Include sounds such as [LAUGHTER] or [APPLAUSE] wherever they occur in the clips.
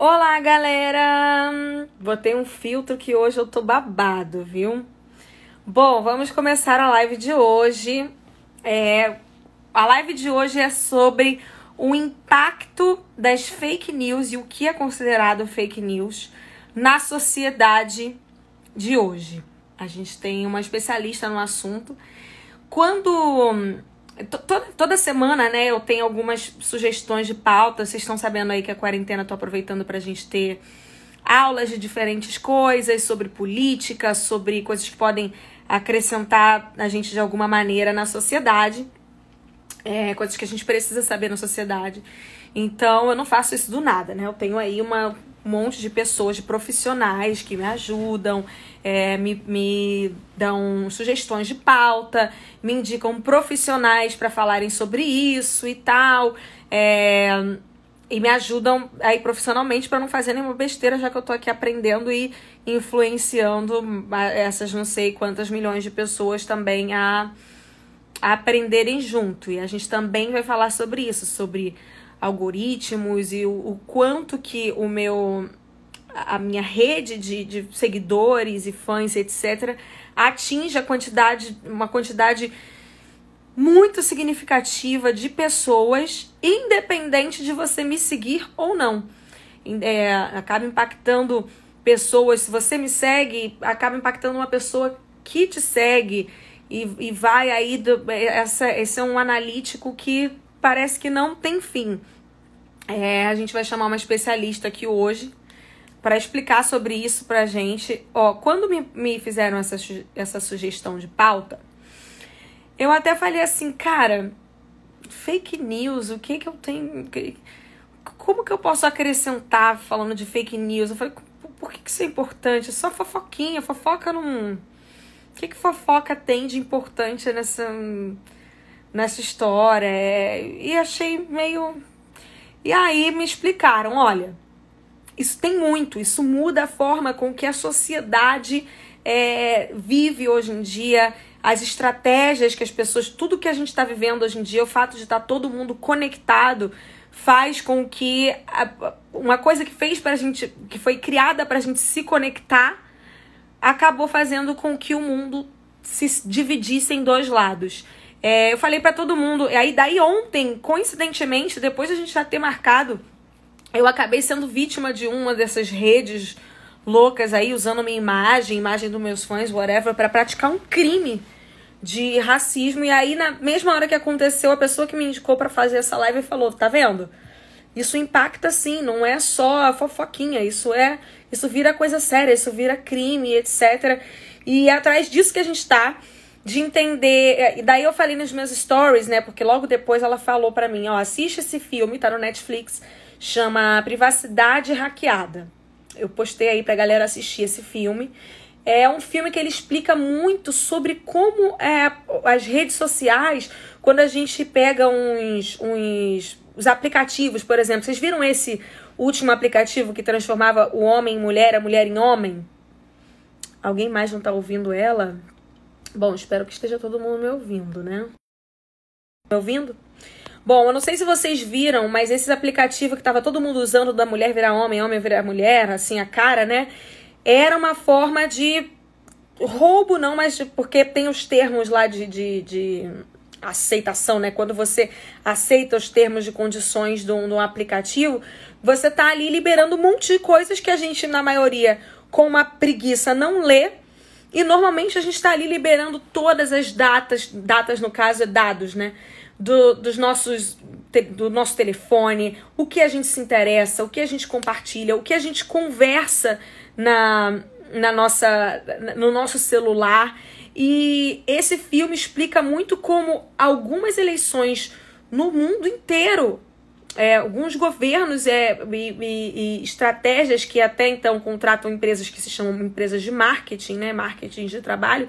Olá, galera! Botei um filtro que hoje eu tô babado, viu? Bom, vamos começar a live de hoje. É, a live de hoje é sobre o impacto das fake news e o que é considerado fake news na sociedade de hoje. A gente tem uma especialista no assunto. Quando Toda, semana, né, eu tenho algumas sugestões de pauta. Vocês estão sabendo aí que a quarentena tô aproveitando pra gente ter aulas de diferentes coisas sobre política, sobre coisas que podem acrescentar a gente de alguma maneira na sociedade. É, coisas que a gente precisa saber na sociedade. Então, eu não faço isso do nada, né? Eu tenho aí uma, um monte de pessoas, de profissionais que me ajudam, é, me, me dão sugestões de pauta, me indicam profissionais para falarem sobre isso e tal. É, e me ajudam aí profissionalmente para não fazer nenhuma besteira, já que eu tô aqui aprendendo e influenciando essas não sei quantas milhões de pessoas também a, a aprenderem junto. E a gente também vai falar sobre isso, sobre algoritmos e o, o quanto que o meu a minha rede de, de seguidores e fãs, etc., atinge a quantidade, uma quantidade muito significativa de pessoas, independente de você me seguir ou não. É, acaba impactando pessoas, se você me segue, acaba impactando uma pessoa que te segue e, e vai aí. Do, essa, esse é um analítico que parece que não tem fim. É, a gente vai chamar uma especialista aqui hoje para explicar sobre isso pra gente. Ó, quando me, me fizeram essa, essa sugestão de pauta, eu até falei assim, cara, fake news, o que que eu tenho. Como que eu posso acrescentar falando de fake news? Eu falei, por que, que isso é importante? É só fofoquinha, fofoca não. O que, que fofoca tem de importante nessa, nessa história? É, e achei meio e aí me explicaram: olha, isso tem muito, isso muda a forma com que a sociedade é, vive hoje em dia, as estratégias que as pessoas, tudo que a gente está vivendo hoje em dia, o fato de estar tá todo mundo conectado, faz com que a, uma coisa que fez para gente, que foi criada para a gente se conectar, acabou fazendo com que o mundo se dividisse em dois lados. É, eu falei para todo mundo. E aí, daí ontem, coincidentemente, depois de a gente já ter marcado, eu acabei sendo vítima de uma dessas redes loucas aí, usando minha imagem, imagem dos meus fãs, whatever, para praticar um crime de racismo. E aí, na mesma hora que aconteceu, a pessoa que me indicou para fazer essa live falou: tá vendo? Isso impacta sim, não é só a fofoquinha, isso é. Isso vira coisa séria, isso vira crime, etc. E é atrás disso que a gente tá de entender. É, e daí eu falei nos meus stories, né? Porque logo depois ela falou para mim: ó, assiste esse filme, tá no Netflix, chama Privacidade Hackeada. Eu postei aí pra galera assistir esse filme. É um filme que ele explica muito sobre como é, as redes sociais, quando a gente pega uns, uns os aplicativos, por exemplo. Vocês viram esse último aplicativo que transformava o homem em mulher, a mulher em homem? Alguém mais não tá ouvindo ela? Bom, espero que esteja todo mundo me ouvindo, né? Me ouvindo? Bom, eu não sei se vocês viram, mas esses aplicativos que tava todo mundo usando da mulher virar homem, homem virar mulher, assim, a cara, né? Era uma forma de roubo, não, mas porque tem os termos lá de, de, de aceitação, né? Quando você aceita os termos de condições de um, aplicativo, você tá ali liberando um monte de coisas que a gente, na maioria, com uma preguiça, não lê e normalmente a gente está ali liberando todas as datas, datas no caso é dados, né? Do, dos nossos do nosso telefone, o que a gente se interessa, o que a gente compartilha, o que a gente conversa na, na nossa, no nosso celular. E esse filme explica muito como algumas eleições no mundo inteiro é, alguns governos é, e, e, e, estratégias que até então contratam empresas que se chamam empresas de marketing, né, marketing de trabalho,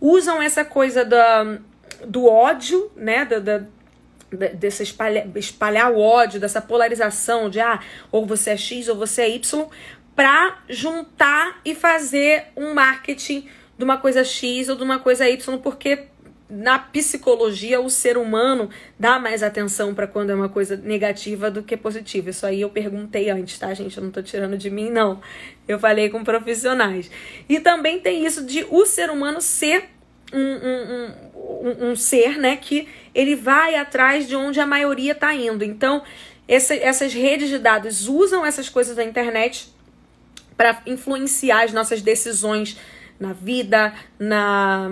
usam essa coisa da, do ódio, né, da, da espalhar, espalhar o ódio, dessa polarização de ah, ou você é X ou você é Y, para juntar e fazer um marketing de uma coisa X ou de uma coisa Y, porque na psicologia o ser humano dá mais atenção para quando é uma coisa negativa do que positiva. Isso aí eu perguntei antes, tá, gente? Eu não tô tirando de mim, não. Eu falei com profissionais. E também tem isso de o ser humano ser um, um, um, um ser, né, que ele vai atrás de onde a maioria tá indo. Então, essa, essas redes de dados usam essas coisas da internet para influenciar as nossas decisões na vida, na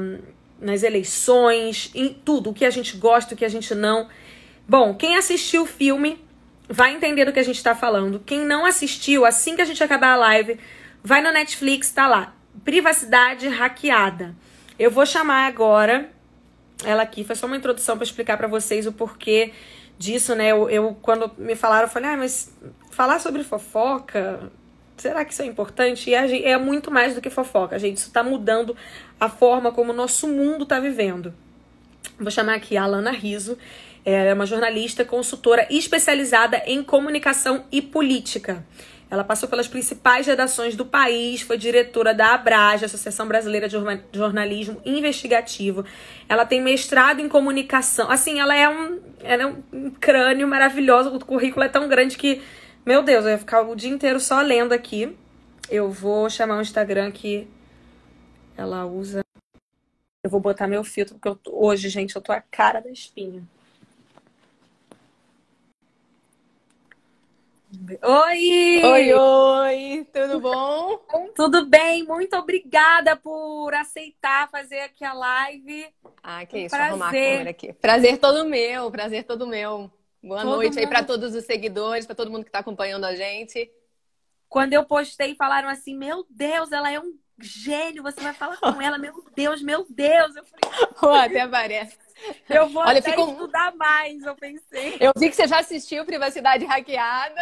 nas eleições, em tudo, o que a gente gosta, o que a gente não. Bom, quem assistiu o filme vai entender do que a gente está falando. Quem não assistiu, assim que a gente acabar a live, vai no Netflix, tá lá. Privacidade hackeada. Eu vou chamar agora ela aqui, foi só uma introdução para explicar para vocês o porquê disso, né? Eu, eu, quando me falaram, eu falei, ah, mas falar sobre fofoca, será que isso é importante? E é muito mais do que fofoca, gente. Isso está mudando a forma como o nosso mundo está vivendo. Vou chamar aqui a Alana Riso. Ela é uma jornalista, consultora especializada em comunicação e política. Ela passou pelas principais redações do país, foi diretora da ABRAGE, Associação Brasileira de Jornalismo Investigativo. Ela tem mestrado em comunicação. Assim, ela é um, ela é um crânio maravilhoso. O currículo é tão grande que, meu Deus, eu ia ficar o dia inteiro só lendo aqui. Eu vou chamar o Instagram que ela usa. Eu vou botar meu filtro, porque eu, hoje, gente, eu tô a cara da espinha. Oi! Oi, oi! Tudo bom? Tudo bem, muito obrigada por aceitar fazer aqui a live. Ah, que isso, prazer. arrumar a câmera aqui. Prazer todo meu, prazer todo meu. Boa todo noite mundo... aí para todos os seguidores, para todo mundo que está acompanhando a gente. Quando eu postei, falaram assim: Meu Deus, ela é um gênio, você vai falar com [LAUGHS] ela, meu Deus, meu Deus. Eu falei, oh, até parece. [LAUGHS] Eu vou Olha, até ficou... estudar mais, eu pensei. Eu vi que você já assistiu Privacidade Hackeada.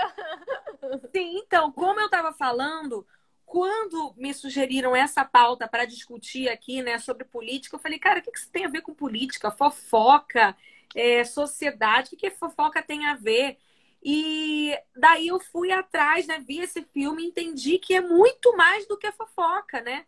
[LAUGHS] Sim, então, como eu estava falando, quando me sugeriram essa pauta para discutir aqui, né, sobre política, eu falei, cara, o que, que isso tem a ver com política? Fofoca, é, sociedade, o que, que fofoca tem a ver? E daí eu fui atrás, né? Vi esse filme, entendi que é muito mais do que fofoca, né?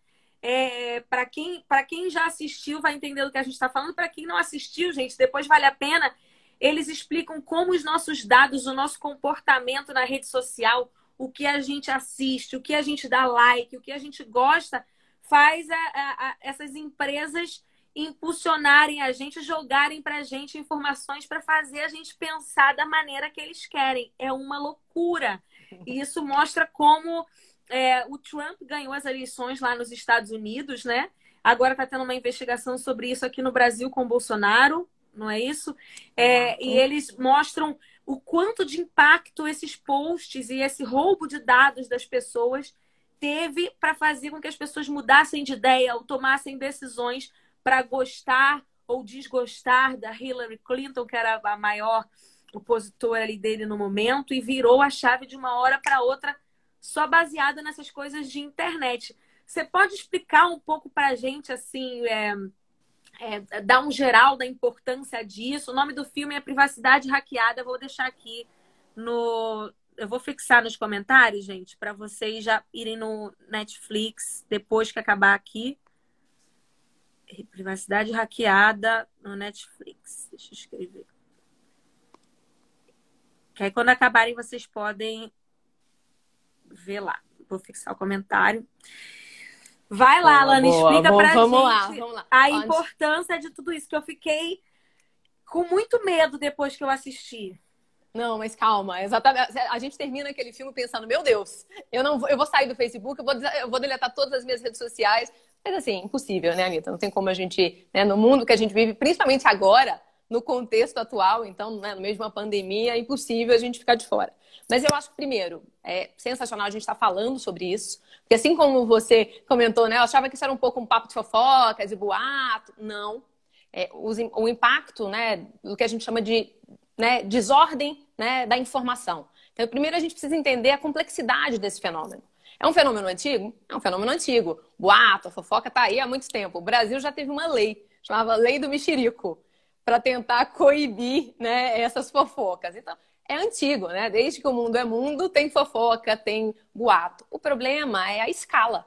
É, para quem, quem já assistiu vai entender do que a gente está falando. Para quem não assistiu, gente, depois vale a pena. Eles explicam como os nossos dados, o nosso comportamento na rede social, o que a gente assiste, o que a gente dá like, o que a gente gosta, faz a, a, a essas empresas impulsionarem a gente, jogarem para a gente informações para fazer a gente pensar da maneira que eles querem. É uma loucura. E isso mostra como é, o Trump ganhou as eleições lá nos Estados Unidos, né? Agora está tendo uma investigação sobre isso aqui no Brasil com o Bolsonaro, não é isso? É, e eles mostram o quanto de impacto esses posts e esse roubo de dados das pessoas teve para fazer com que as pessoas mudassem de ideia ou tomassem decisões para gostar ou desgostar da Hillary Clinton, que era a maior opositora ali dele no momento, e virou a chave de uma hora para outra só baseada nessas coisas de internet. Você pode explicar um pouco para a gente, assim, é, é, dar um geral da importância disso? O nome do filme é Privacidade Hackeada. Eu vou deixar aqui no. Eu vou fixar nos comentários, gente, para vocês já irem no Netflix depois que acabar aqui. Privacidade hackeada no Netflix. Deixa eu escrever. Que aí quando acabarem vocês podem ver lá. Vou fixar o comentário. Vai lá, boa, Lana, boa, explica boa, pra vamos gente lá, vamos lá. a importância de tudo isso, que eu fiquei com muito medo depois que eu assisti. Não, mas calma, exatamente. A gente termina aquele filme pensando, meu Deus, eu não vou, eu vou sair do Facebook, eu vou, eu vou deletar todas as minhas redes sociais, mas assim, impossível, né, Anitta? Não tem como a gente, né, no mundo que a gente vive, principalmente agora, no contexto atual, então, né, de uma pandemia, é impossível a gente ficar de fora. Mas eu acho que, primeiro, é sensacional a gente estar tá falando sobre isso. Porque assim como você comentou, né? Eu achava que isso era um pouco um papo de fofocas e boato. Não. É, o impacto né, do que a gente chama de né, desordem né, da informação. Então, primeiro a gente precisa entender a complexidade desse fenômeno. É um fenômeno antigo? É um fenômeno antigo. Boato, a fofoca está aí há muito tempo. O Brasil já teve uma lei, chamava Lei do Mexerico, para tentar coibir né, essas fofocas. Então, é antigo, né? Desde que o mundo é mundo, tem fofoca, tem boato. O problema é a escala.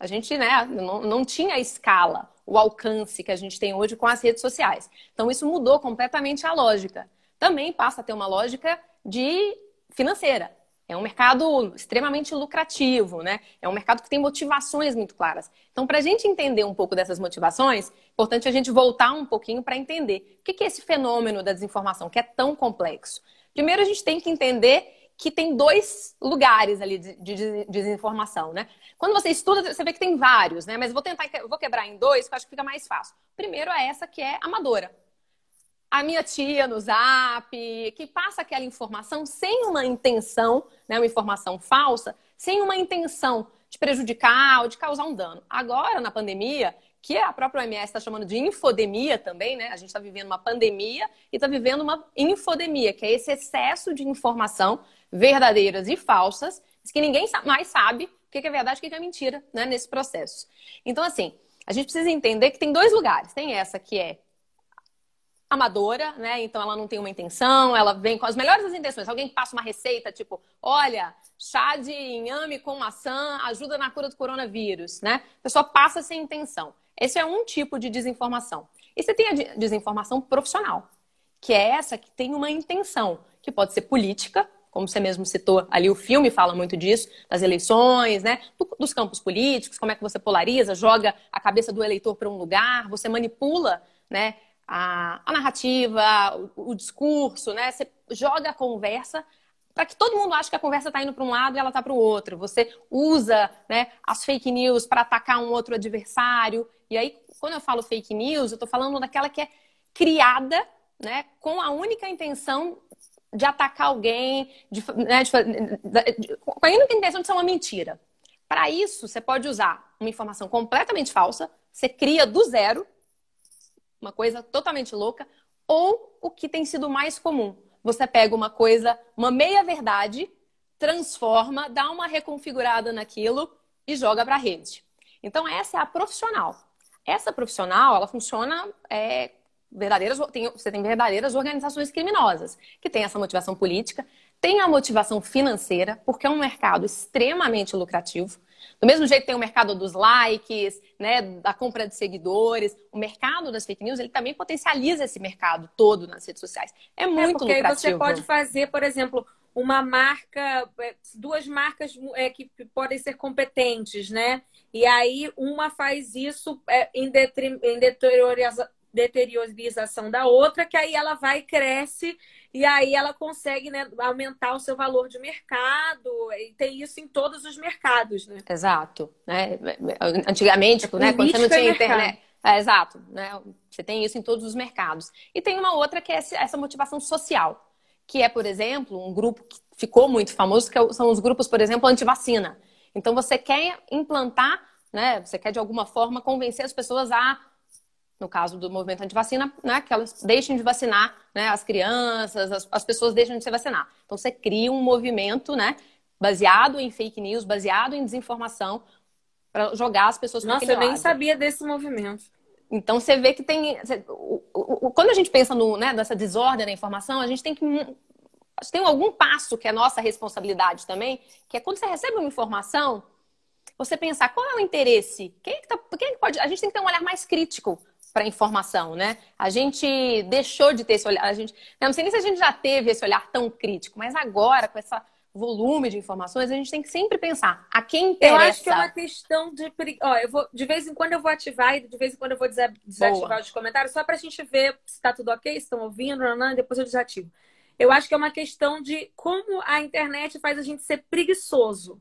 A gente né, não, não tinha escala. o alcance que a gente tem hoje com as redes sociais. Então, isso mudou completamente a lógica. Também passa a ter uma lógica de financeira. É um mercado extremamente lucrativo, né? É um mercado que tem motivações muito claras. Então, para a gente entender um pouco dessas motivações, é importante a gente voltar um pouquinho para entender o que é esse fenômeno da desinformação, que é tão complexo. Primeiro, a gente tem que entender que tem dois lugares ali de, de, desinformação, né? Quando você estuda, você vê que tem vários, né? Mas vou tentar, vou quebrar em dois, que eu acho que fica mais fácil. Primeiro é essa que é amadora a minha tia no zap, que passa aquela informação sem uma intenção, né, uma informação falsa, sem uma intenção de prejudicar ou de causar um dano. Agora, na pandemia, que a própria OMS está chamando de infodemia também, né? A gente está vivendo uma pandemia e está vivendo uma infodemia, que é esse excesso de informação verdadeiras e falsas, que ninguém mais sabe o que é verdade e o que é mentira né, nesse processo. Então, assim, a gente precisa entender que tem dois lugares. Tem essa que é amadora, né? Então ela não tem uma intenção, ela vem com as melhores das intenções. Alguém passa uma receita, tipo, olha, chá de inhame com maçã ajuda na cura do coronavírus, né? A pessoa passa sem intenção. Esse é um tipo de desinformação. E você tem a desinformação profissional, que é essa que tem uma intenção, que pode ser política, como você mesmo citou ali, o filme fala muito disso, das eleições, né? Dos campos políticos, como é que você polariza, joga a cabeça do eleitor para um lugar, você manipula, né? A, a narrativa, o, o, discurso, né? Você joga a conversa para que todo mundo ache que a conversa está indo para um lado e ela está para o outro. Você usa né, as fake news para atacar um outro adversário. E aí, quando eu falo fake news, eu estou falando daquela que é criada né, com a única intenção de atacar alguém, de, né, de, de, com a única intenção de ser uma mentira. Para isso, você pode usar uma informação completamente falsa, você cria do zero uma coisa totalmente louca, ou o que tem sido mais comum. Você pega uma coisa, uma meia-verdade, transforma, dá uma reconfigurada naquilo e joga para a rede. Então, essa é a profissional. Essa profissional, ela funciona é, verdadeiras, tem, você tem verdadeiras organizações criminosas que têm essa motivação política, tem a motivação financeira, porque é um mercado extremamente lucrativo. Do mesmo jeito que tem o mercado dos likes, né, da compra de seguidores, o mercado das fake news, ele também potencializa esse mercado todo nas redes sociais. É, é muito é porque lucrativo. Aí você pode fazer, por exemplo, uma marca, é, duas marcas é, que podem ser competentes, né? E aí uma faz isso é, em, detri, em deterioriza, deteriorização da outra, que aí ela vai cresce e aí ela consegue né, aumentar o seu valor de mercado. E tem isso em todos os mercados, né? Exato. Né? Antigamente, é né, quando você não tinha internet. É, exato, né? Você tem isso em todos os mercados. E tem uma outra que é essa motivação social, que é, por exemplo, um grupo que ficou muito famoso, que é são os grupos, por exemplo, anti-vacina. Então você quer implantar, né? Você quer de alguma forma convencer as pessoas a no caso do movimento anti-vacina, né, que elas deixem de vacinar né, as crianças, as, as, pessoas deixam de se vacinar. Então você cria um movimento né, baseado em fake news, baseado em desinformação, para jogar as pessoas para Nossa, eu nem lado. sabia desse movimento. Então você vê que tem. o, o, quando a gente pensa no, né, nessa desordem da informação, a gente tem que. Tem algum passo que é nossa responsabilidade também, que é quando você recebe uma informação, você pensar qual é o interesse, quem é que, tá, quem é que pode. A gente tem que ter um olhar mais crítico para informação, né? A gente deixou de ter esse olhar, a gente, não sei nem se a gente já teve esse olhar tão crítico, mas agora com esse volume de informações, a gente tem que sempre pensar a quem interessa. Eu acho que é uma questão de, ó, eu vou de vez em quando eu vou ativar e de vez em quando eu vou desativar Boa. os comentários só para a gente ver se está tudo ok, se estão ouvindo, não, depois eu desativo. Eu acho que é uma questão de como a internet faz a gente ser preguiçoso.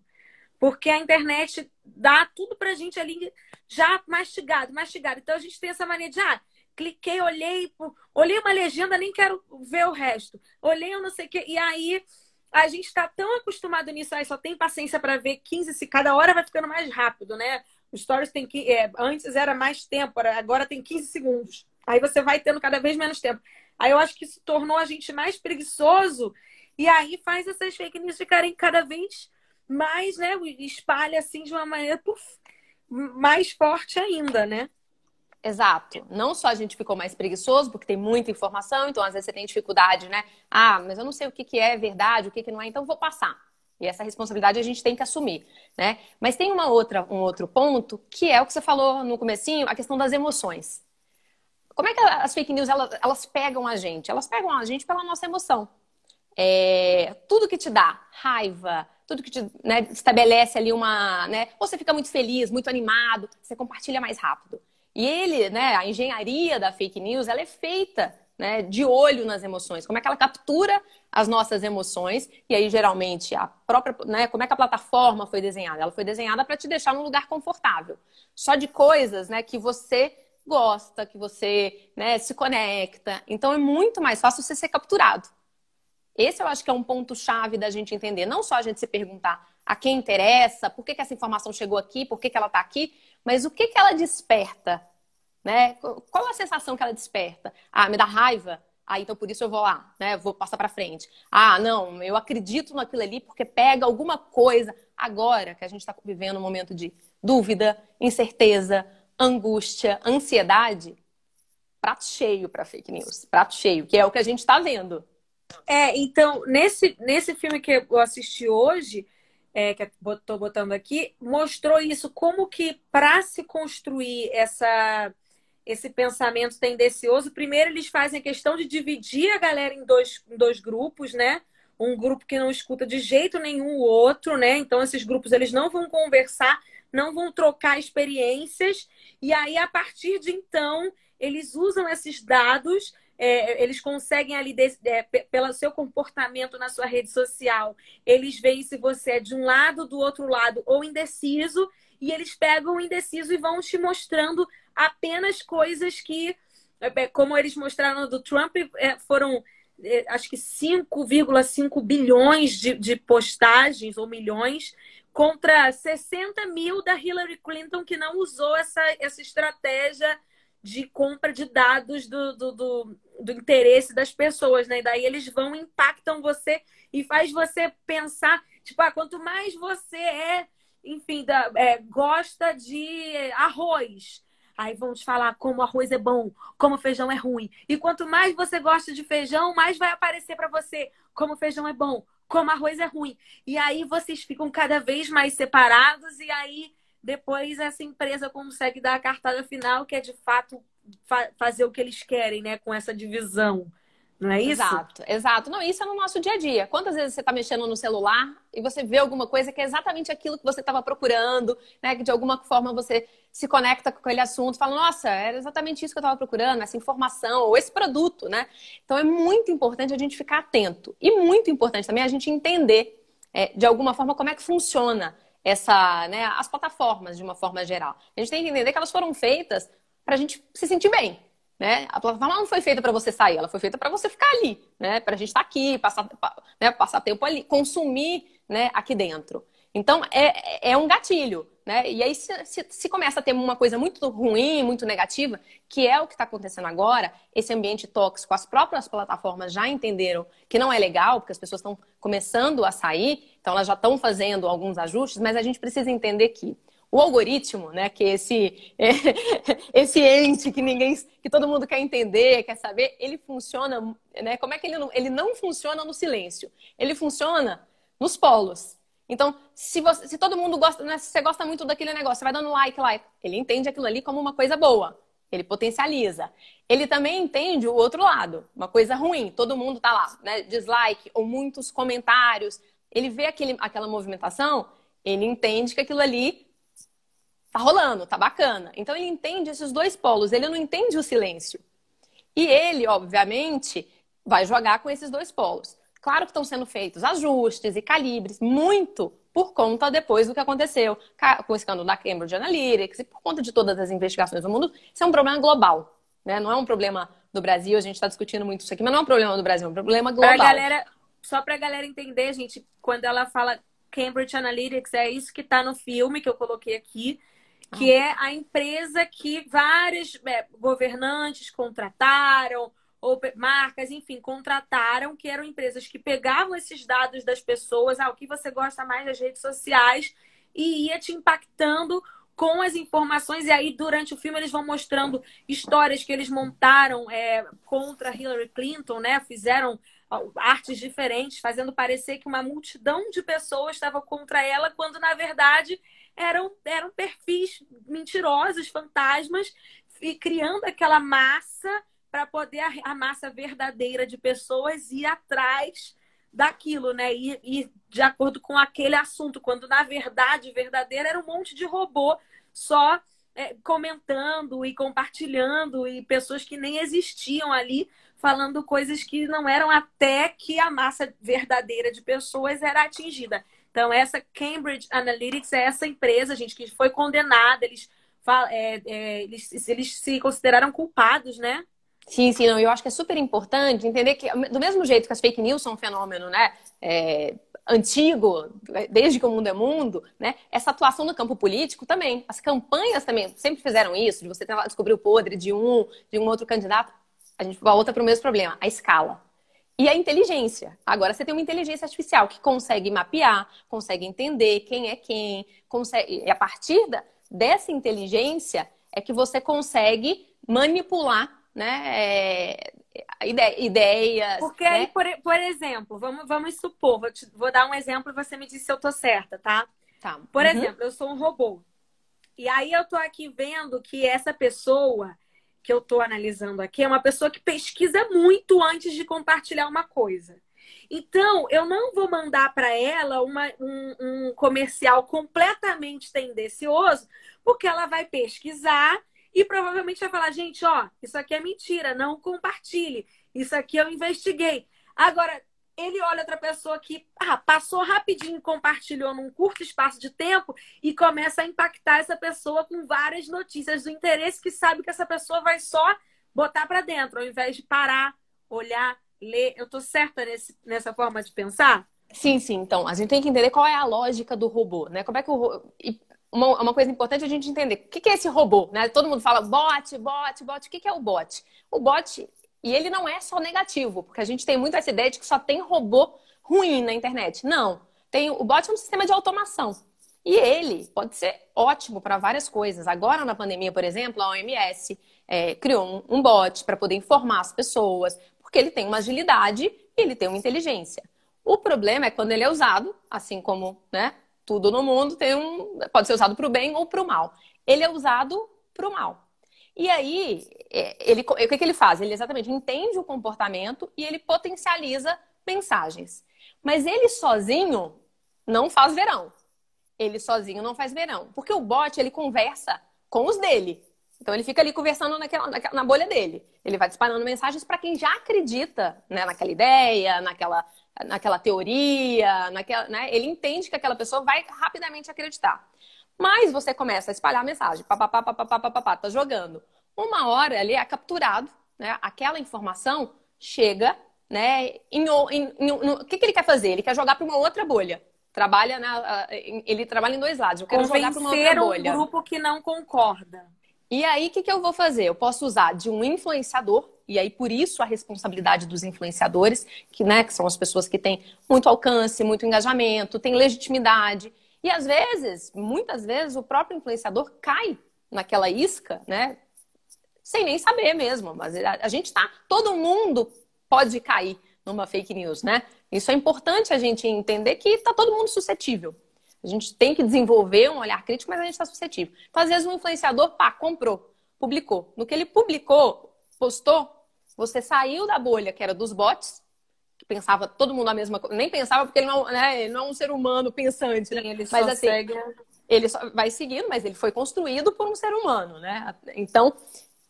Porque a internet dá tudo pra gente ali já mastigado, mastigado. Então a gente tem essa mania de, ah, cliquei, olhei, olhei uma legenda, nem quero ver o resto. Olhei eu não sei o quê. E aí a gente está tão acostumado nisso, aí só tem paciência para ver 15, se cada hora vai ficando mais rápido, né? O Stories tem que. É, antes era mais tempo, agora tem 15 segundos. Aí você vai tendo cada vez menos tempo. Aí eu acho que isso tornou a gente mais preguiçoso e aí faz essas fake news ficarem cada vez mais, né? Espalha assim de uma maneira puf, mais forte ainda, né? Exato. Não só a gente ficou mais preguiçoso, porque tem muita informação, então às vezes você tem dificuldade, né? Ah, mas eu não sei o que, que é verdade, o que, que não é, então vou passar. E essa responsabilidade a gente tem que assumir, né? Mas tem uma outra, um outro ponto, que é o que você falou no comecinho, a questão das emoções. Como é que as fake news, elas, elas pegam a gente? Elas pegam a gente pela nossa emoção. É, tudo que te dá raiva, tudo que te né, estabelece ali uma, né? Ou você fica muito feliz, muito animado, você compartilha mais rápido. E ele, né, a engenharia da fake news, ela é feita né, de olho nas emoções, como é que ela captura as nossas emoções, e aí geralmente a própria, né, como é que a plataforma foi desenhada? Ela foi desenhada para te deixar num lugar confortável, só de coisas né, que você gosta, que você né, se conecta, então é muito mais fácil você ser capturado. Esse eu acho que é um ponto-chave da gente entender, não só a gente se perguntar a quem interessa, por que, que essa informação chegou aqui, por que, que ela está aqui, mas o que, que ela desperta né? Qual a sensação que ela desperta? Ah, me dá raiva? Ah, então por isso eu vou lá, né? Vou passar para frente. Ah, não, eu acredito naquilo ali porque pega alguma coisa. Agora que a gente está vivendo um momento de dúvida, incerteza, angústia, ansiedade, prato cheio para fake news, prato cheio, que é o que a gente está vendo. É, então, nesse, nesse filme que eu assisti hoje, é, que estou botando aqui, mostrou isso, como que para se construir essa esse pensamento tendencioso, primeiro eles fazem a questão de dividir a galera em dois, em dois grupos, né? Um grupo que não escuta de jeito nenhum o outro, né? Então esses grupos eles não vão conversar, não vão trocar experiências e aí a partir de então eles usam esses dados é, eles conseguem ali, é, pelo seu comportamento na sua rede social, eles veem se você é de um lado, do outro lado, ou indeciso, e eles pegam o indeciso e vão te mostrando apenas coisas que, é, é, como eles mostraram do Trump, é, foram acho que 5,5 bilhões de, de postagens ou milhões contra 60 mil da Hillary Clinton que não usou essa, essa estratégia de compra de dados do, do, do, do, interesse das pessoas, né? E daí eles vão, impactam você e faz você pensar, tipo, ah, quanto mais você é, enfim, da, é, gosta de arroz, Aí vão te falar como arroz é bom, como feijão é ruim. E quanto mais você gosta de feijão, mais vai aparecer para você como feijão é bom, como arroz é ruim. E aí vocês ficam cada vez mais separados e aí depois essa empresa consegue dar a cartada final, que é de fato fa fazer o que eles querem, né, com essa divisão. Não é isso? Exato, exato. Não, isso é no nosso dia a dia. Quantas vezes você está mexendo no celular e você vê alguma coisa que é exatamente aquilo que você estava procurando, né? Que de alguma forma você se conecta com aquele assunto, fala, nossa, era exatamente isso que eu estava procurando, essa informação ou esse produto, né? Então é muito importante a gente ficar atento. E muito importante também a gente entender, é, de alguma forma, como é que funciona essa, né, as plataformas de uma forma geral. A gente tem que entender que elas foram feitas para a gente se sentir bem. Né? A plataforma não foi feita para você sair, ela foi feita para você ficar ali, né? Para a gente estar tá aqui, passar, né? passar tempo ali, consumir, né? Aqui dentro. Então é, é um gatilho, né? E aí se, se, se, começa a ter uma coisa muito ruim, muito negativa, que é o que está acontecendo agora, esse ambiente tóxico, as próprias plataformas já entenderam que não é legal, porque as pessoas estão começando a sair, então elas já estão fazendo alguns ajustes, mas a gente precisa entender que o algoritmo, né, que esse, [LAUGHS] esse ente que ninguém, que todo mundo quer entender, quer saber, ele funciona, né? Como é que ele não, ele não funciona no silêncio? Ele funciona nos polos. Então, se, você, se todo mundo gosta, né, se você gosta muito daquele negócio, você vai dando like, like, ele entende aquilo ali como uma coisa boa. Ele potencializa. Ele também entende o outro lado, uma coisa ruim. Todo mundo tá lá, né? Dislike ou muitos comentários. Ele vê aquele, aquela movimentação, ele entende que aquilo ali tá rolando, tá bacana. Então ele entende esses dois polos, ele não entende o silêncio. E ele, obviamente, vai jogar com esses dois polos. Claro que estão sendo feitos ajustes e calibres, muito por conta depois do que aconteceu com o escândalo da Cambridge Analytics e por conta de todas as investigações do mundo. Isso é um problema global, né? Não é um problema do Brasil, a gente está discutindo muito isso aqui, mas não é um problema do Brasil, é um problema global. Pra galera, só para a galera entender, gente, quando ela fala Cambridge Analytics, é isso que está no filme que eu coloquei aqui que ah. é a empresa que vários é, governantes contrataram, ou marcas, enfim, contrataram, que eram empresas que pegavam esses dados das pessoas, ah, o que você gosta mais das redes sociais, e ia te impactando com as informações. E aí, durante o filme, eles vão mostrando histórias que eles montaram é, contra Hillary Clinton, né? Fizeram artes diferentes, fazendo parecer que uma multidão de pessoas estava contra ela, quando na verdade eram, eram perfis mentirosos, fantasmas, e criando aquela massa para poder a, massa verdadeira de pessoas ir atrás daquilo, né? E, e de acordo com aquele assunto, quando na verdade verdadeira era um monte de robô só é, comentando e compartilhando e pessoas que nem existiam ali falando coisas que não eram até que a massa verdadeira de pessoas era atingida. Então, essa Cambridge Analytics é essa empresa, gente, que foi condenada, eles, é, é, eles, eles se consideraram culpados, né? Sim, sim, não. Eu acho que é super importante entender que, do mesmo jeito que as fake news são um fenômeno, né? É, antigo, desde que o mundo é mundo, né? Essa atuação no campo político também. As campanhas também sempre fizeram isso, de você descobrir o podre de um, de um outro candidato. A gente volta para o mesmo problema, a escala. E a inteligência. Agora você tem uma inteligência artificial que consegue mapear, consegue entender quem é quem, consegue. E a partir dessa inteligência é que você consegue manipular né, é, ideias. Porque né? aí, por, por exemplo, vamos, vamos supor, vou, te, vou dar um exemplo e você me diz se eu tô certa, tá? Tá. Por uhum. exemplo, eu sou um robô. E aí eu tô aqui vendo que essa pessoa que eu tô analisando aqui é uma pessoa que pesquisa muito antes de compartilhar uma coisa. Então, eu não vou mandar para ela uma, um, um comercial completamente tendencioso, porque ela vai pesquisar e provavelmente vai falar, gente, ó, isso aqui é mentira, não compartilhe. Isso aqui eu investiguei. Agora, ele olha outra pessoa que ah, passou rapidinho, compartilhou num curto espaço de tempo e começa a impactar essa pessoa com várias notícias do interesse que sabe que essa pessoa vai só botar para dentro, ao invés de parar, olhar, ler. Eu tô certa nesse, nessa forma de pensar? Sim, sim. Então, a gente tem que entender qual é a lógica do robô, né? Como é que o uma, uma coisa importante é a gente entender o que, que é esse robô, né? Todo mundo fala bot, bot, bot. O que, que é o bot? O bot, e ele não é só negativo, porque a gente tem muito essa ideia de que só tem robô ruim na internet. Não. Tem, o bot é um sistema de automação. E ele pode ser ótimo para várias coisas. Agora, na pandemia, por exemplo, a OMS é, criou um, um bot para poder informar as pessoas, porque ele tem uma agilidade e ele tem uma inteligência. O problema é quando ele é usado, assim como né, tudo no mundo tem um, pode ser usado para o bem ou para o mal. Ele é usado para o mal. E aí, é, ele, o que, que ele faz? Ele exatamente entende o comportamento e ele potencializa mensagens. Mas ele sozinho não faz verão. Ele sozinho não faz verão. Porque o bot, ele conversa com os dele. Então ele fica ali conversando naquela, naquela, na bolha dele. Ele vai disparando mensagens para quem já acredita né, naquela ideia, naquela, naquela teoria, naquela, né? Ele entende que aquela pessoa vai rapidamente acreditar. Mas você começa a espalhar a mensagem, papapá, papapá, papapá, tá jogando. Uma hora ali é capturado, né? Aquela informação chega, né? Em, em, em, no, o que, que ele quer fazer? Ele quer jogar para uma outra bolha. Trabalha na, ele trabalha em dois lados. Eu quero Convencer jogar para uma outra bolha. um grupo que não concorda. E aí, o que, que eu vou fazer? Eu posso usar de um influenciador, e aí por isso a responsabilidade dos influenciadores, que, né, que são as pessoas que têm muito alcance, muito engajamento, têm legitimidade. E às vezes, muitas vezes, o próprio influenciador cai naquela isca, né? Sem nem saber mesmo. Mas a gente tá. Todo mundo pode cair numa fake news, né? Isso é importante a gente entender que tá todo mundo suscetível. A gente tem que desenvolver um olhar crítico, mas a gente está suscetível. Então, às vezes, um influenciador, pá, comprou, publicou. No que ele publicou, postou, você saiu da bolha que era dos bots, que pensava todo mundo a mesma coisa. Nem pensava, porque ele não, né, ele não é um ser humano pensante. Né? Ele mas, assim, segue... Ele só vai seguindo, mas ele foi construído por um ser humano, né? Então,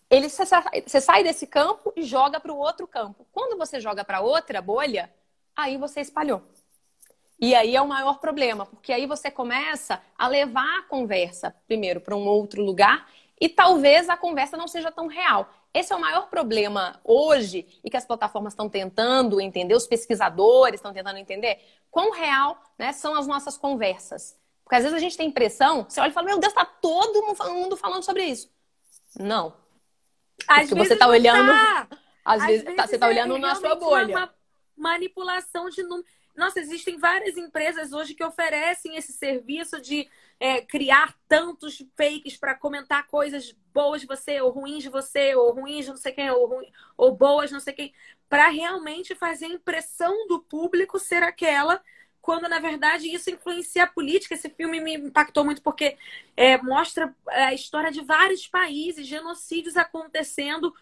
ele você sai desse campo e joga para o outro campo. Quando você joga para outra bolha, aí você espalhou. E aí é o maior problema, porque aí você começa a levar a conversa primeiro para um outro lugar e talvez a conversa não seja tão real. Esse é o maior problema hoje e que as plataformas estão tentando entender, os pesquisadores estão tentando entender quão real né, são as nossas conversas. Porque às vezes a gente tem impressão, você olha e fala, meu Deus, está todo mundo falando sobre isso. Não. Às porque você está olhando. Tá. Às, às vezes, vezes, você está olhando é na sua bolha. Uma manipulação de números nossa, existem várias empresas hoje que oferecem esse serviço de é, criar tantos fakes para comentar coisas boas de você, ou ruins de você, ou ruins de não sei quem, ou, ruim, ou boas não sei quem, para realmente fazer a impressão do público ser aquela quando na verdade isso influencia a política. Esse filme me impactou muito porque é, mostra a história de vários países, genocídios acontecendo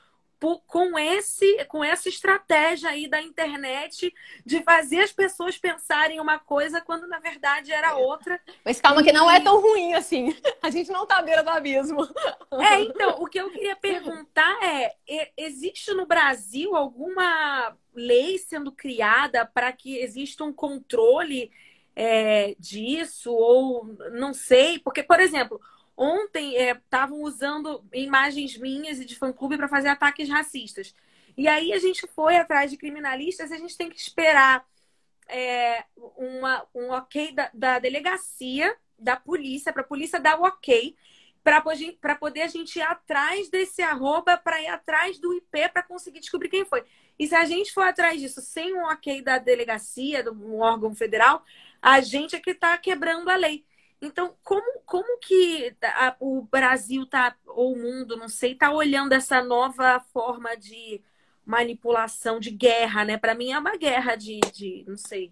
com esse com essa estratégia aí da internet de fazer as pessoas pensarem uma coisa quando na verdade era é. outra. Mas calma que não é tão ruim assim. A gente não tá à beira do abismo. É, então, o que eu queria perguntar é, existe no Brasil alguma lei sendo criada para que exista um controle é, disso ou não sei, porque por exemplo, Ontem estavam é, usando imagens minhas e de fã-clube para fazer ataques racistas. E aí a gente foi atrás de criminalistas e a gente tem que esperar é, uma, um ok da, da delegacia, da polícia, para a polícia dar o ok, para poder a gente ir atrás desse arroba, para ir atrás do IP, para conseguir descobrir quem foi. E se a gente for atrás disso sem um ok da delegacia, de um órgão federal, a gente é que está quebrando a lei. Então, como, como que a, o Brasil tá, ou o mundo, não sei, tá olhando essa nova forma de manipulação, de guerra, né? Para mim é uma guerra de, de, não sei.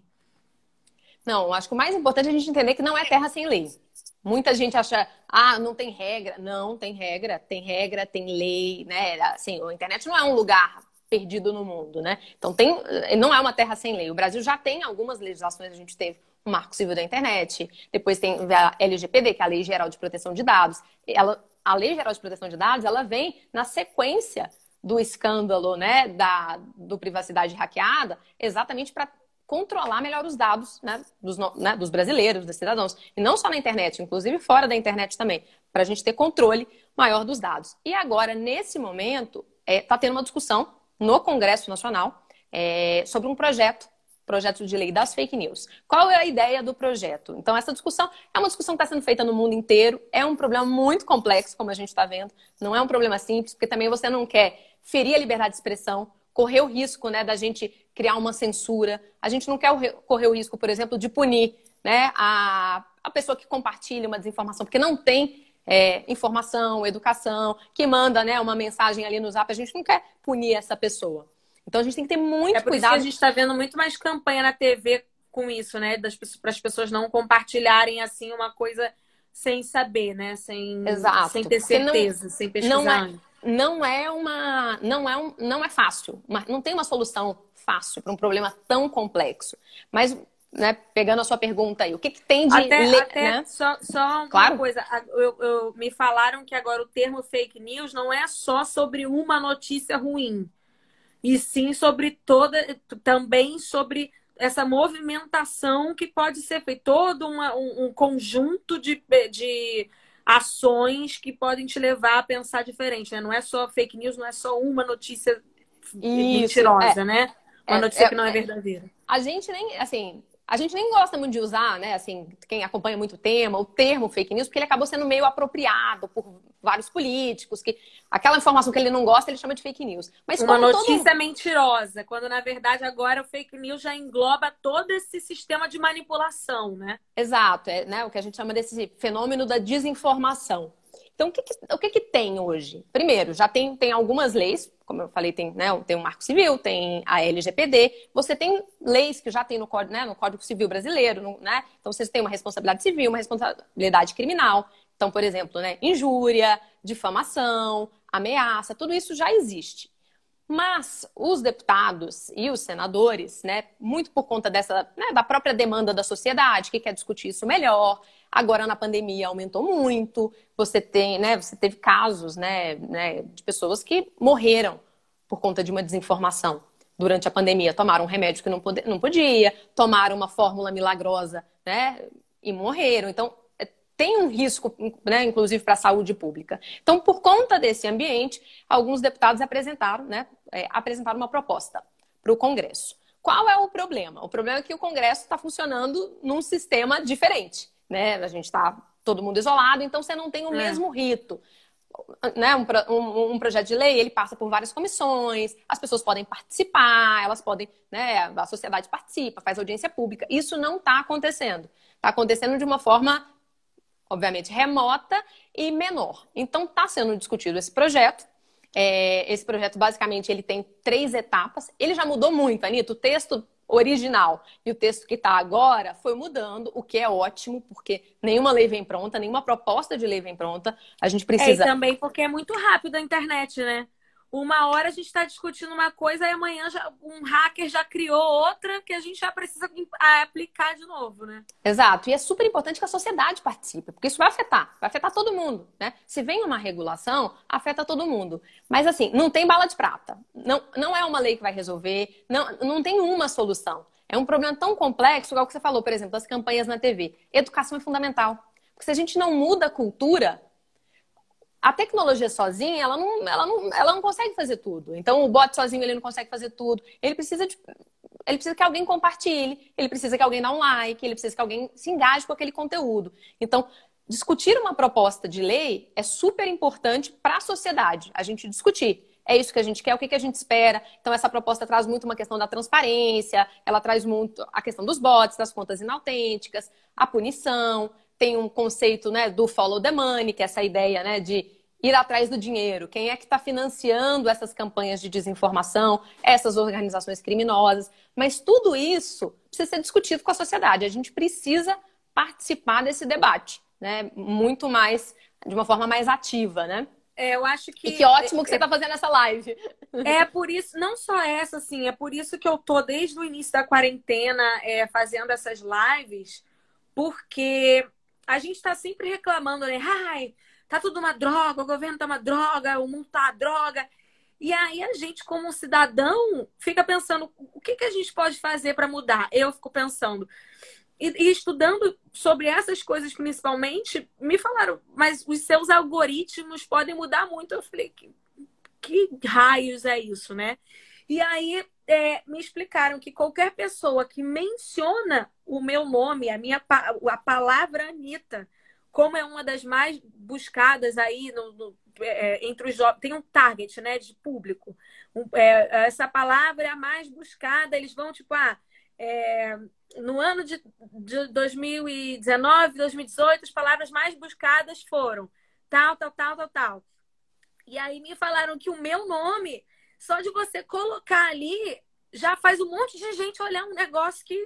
Não, acho que o mais importante é a gente entender que não é terra sem lei. Muita gente acha, ah, não tem regra. Não, tem regra, tem regra, tem lei, né? Assim, a internet não é um lugar perdido no mundo, né? Então tem, não é uma terra sem lei. O Brasil já tem algumas legislações, a gente teve o Marco Civil da Internet, depois tem a LGPD, que é a Lei Geral de Proteção de Dados. Ela, a Lei Geral de Proteção de Dados, ela vem na sequência do escândalo, né, da, do privacidade hackeada, exatamente para controlar melhor os dados né, dos, né, dos, brasileiros, dos cidadãos. E não só na internet, inclusive fora da internet também, para a gente ter controle maior dos dados. E agora, nesse momento, está é, tá tendo uma discussão no Congresso Nacional é, sobre um projeto projeto de lei das fake news. Qual é a ideia do projeto? Então, essa discussão é uma discussão que está sendo feita no mundo inteiro, é um problema muito complexo, como a gente está vendo, não é um problema simples, porque também você não quer ferir a liberdade de expressão, correr o risco né, da gente criar uma censura, a gente não quer correr o risco, por exemplo, de punir né, a, a pessoa que compartilha uma desinformação, porque não tem é, informação, educação, que manda né, uma mensagem ali no zap, a gente não quer punir essa pessoa. Então a gente tem que ter muito é por cuidado. Isso que a gente está vendo muito mais campanha na TV com isso, né? Para as pessoas não compartilharem assim uma coisa sem saber, né? Sem, Exato. sem ter certeza, não, sem pesquisar. Não é, não é uma. Não é, um, não é fácil. não tem uma solução fácil para um problema tão complexo. Mas né, pegando a sua pergunta aí, o que, que tem de até, le... até né? só, só uma claro. coisa, eu, eu, me falaram que agora o termo fake news não é só sobre uma notícia ruim e sim sobre toda, também sobre essa movimentação que pode ser feita, todo uma, um, um, conjunto de, de ações que podem te levar a pensar diferente, né? Não é só fake news, não é só uma notícia Isso, mentirosa, é, né? Uma é, notícia é, que não é, é verdadeira. A gente nem, assim, a gente nem gosta muito de usar, né? Assim, quem acompanha muito o tema, o termo fake news, porque ele acabou sendo meio apropriado por vários políticos, que aquela informação que ele não gosta, ele chama de fake news. Mas uma notícia todo... mentirosa, quando na verdade agora o fake news já engloba todo esse sistema de manipulação, né? Exato, é né, o que a gente chama desse fenômeno da desinformação. Então, o que, que o que, que, tem hoje? Primeiro, já tem, tem algumas leis, como eu falei, tem, né, tem o Marco Civil, tem a LGPD, você tem leis que já tem no Código, né, no Código Civil Brasileiro, no, né? Então, vocês têm uma responsabilidade civil, uma responsabilidade criminal. Então, por exemplo, né, injúria, difamação, ameaça, tudo isso já existe. Mas os deputados e os senadores, né, muito por conta dessa, né, da própria demanda da sociedade, que quer discutir isso melhor, agora na pandemia aumentou muito, você tem, né, você teve casos, né, né, de pessoas que morreram por conta de uma desinformação durante a pandemia, tomaram um remédio que não, não podia, tomaram uma fórmula milagrosa, né, e morreram. Então, tem um risco, né, inclusive para a saúde pública. Então, por conta desse ambiente, alguns deputados apresentaram, né, é, apresentaram uma proposta para o Congresso. Qual é o problema? O problema é que o Congresso está funcionando num sistema diferente. Né? A gente está todo mundo isolado, então você não tem o é. mesmo rito. né, um, um, um, projeto de lei, ele passa por várias comissões, as pessoas podem participar, elas podem, né, a sociedade participa, faz audiência pública. Isso não está acontecendo. Está acontecendo de uma forma, obviamente, remota e menor. Então, está sendo discutido esse projeto. É, esse projeto, basicamente, ele tem três etapas. Ele já mudou muito, Anitta. O texto original e o texto que está agora foi mudando, o que é ótimo, porque nenhuma lei vem pronta, nenhuma proposta de lei vem pronta. A gente precisa. É, e também porque é muito rápido a internet, né? Uma hora a gente está discutindo uma coisa e amanhã já, um hacker já criou outra que a gente já precisa aplicar de novo, né? Exato. E é super importante que a sociedade participe, porque isso vai afetar, vai afetar todo mundo, né? Se vem uma regulação, afeta todo mundo. Mas assim, não tem bala de prata. Não, não é uma lei que vai resolver, não, não tem uma solução. É um problema tão complexo, igual que você falou, por exemplo, das campanhas na TV. Educação é fundamental. Porque se a gente não muda a cultura, a tecnologia sozinha, ela não, ela, não, ela não consegue fazer tudo. Então, o bot sozinho, ele não consegue fazer tudo. Ele precisa de, ele precisa que alguém compartilhe, ele precisa que alguém dê um like, ele precisa que alguém se engaje com aquele conteúdo. Então, discutir uma proposta de lei é super importante para a sociedade, a gente discutir. É isso que a gente quer, o que, que a gente espera. Então, essa proposta traz muito uma questão da transparência, ela traz muito a questão dos bots, das contas inautênticas, a punição, tem um conceito né, do follow the money, que é essa ideia né, de ir atrás do dinheiro. Quem é que está financiando essas campanhas de desinformação, essas organizações criminosas? Mas tudo isso precisa ser discutido com a sociedade. A gente precisa participar desse debate, né? Muito mais, de uma forma mais ativa, né? É, eu acho que. E que ótimo que você está fazendo essa live. É por isso, não só essa, assim, é por isso que eu tô desde o início da quarentena é, fazendo essas lives, porque a gente está sempre reclamando, né? Ai, tá tudo uma droga, o governo tá uma droga, o mundo tá uma droga. E aí a gente, como cidadão, fica pensando o que, que a gente pode fazer para mudar. Eu fico pensando. E, e, estudando sobre essas coisas principalmente, me falaram, mas os seus algoritmos podem mudar muito. Eu falei, que, que raios é isso, né? E aí é, me explicaram que qualquer pessoa que menciona o meu nome, a minha a palavra Anitta, como é uma das mais buscadas aí no, no é, entre os jovens, tem um target né, de público. Um, é, essa palavra é a mais buscada, eles vão, tipo, ah, é, no ano de, de 2019, 2018, as palavras mais buscadas foram tal, tal, tal, tal, tal. E aí me falaram que o meu nome só de você colocar ali, já faz um monte de gente olhar um negócio que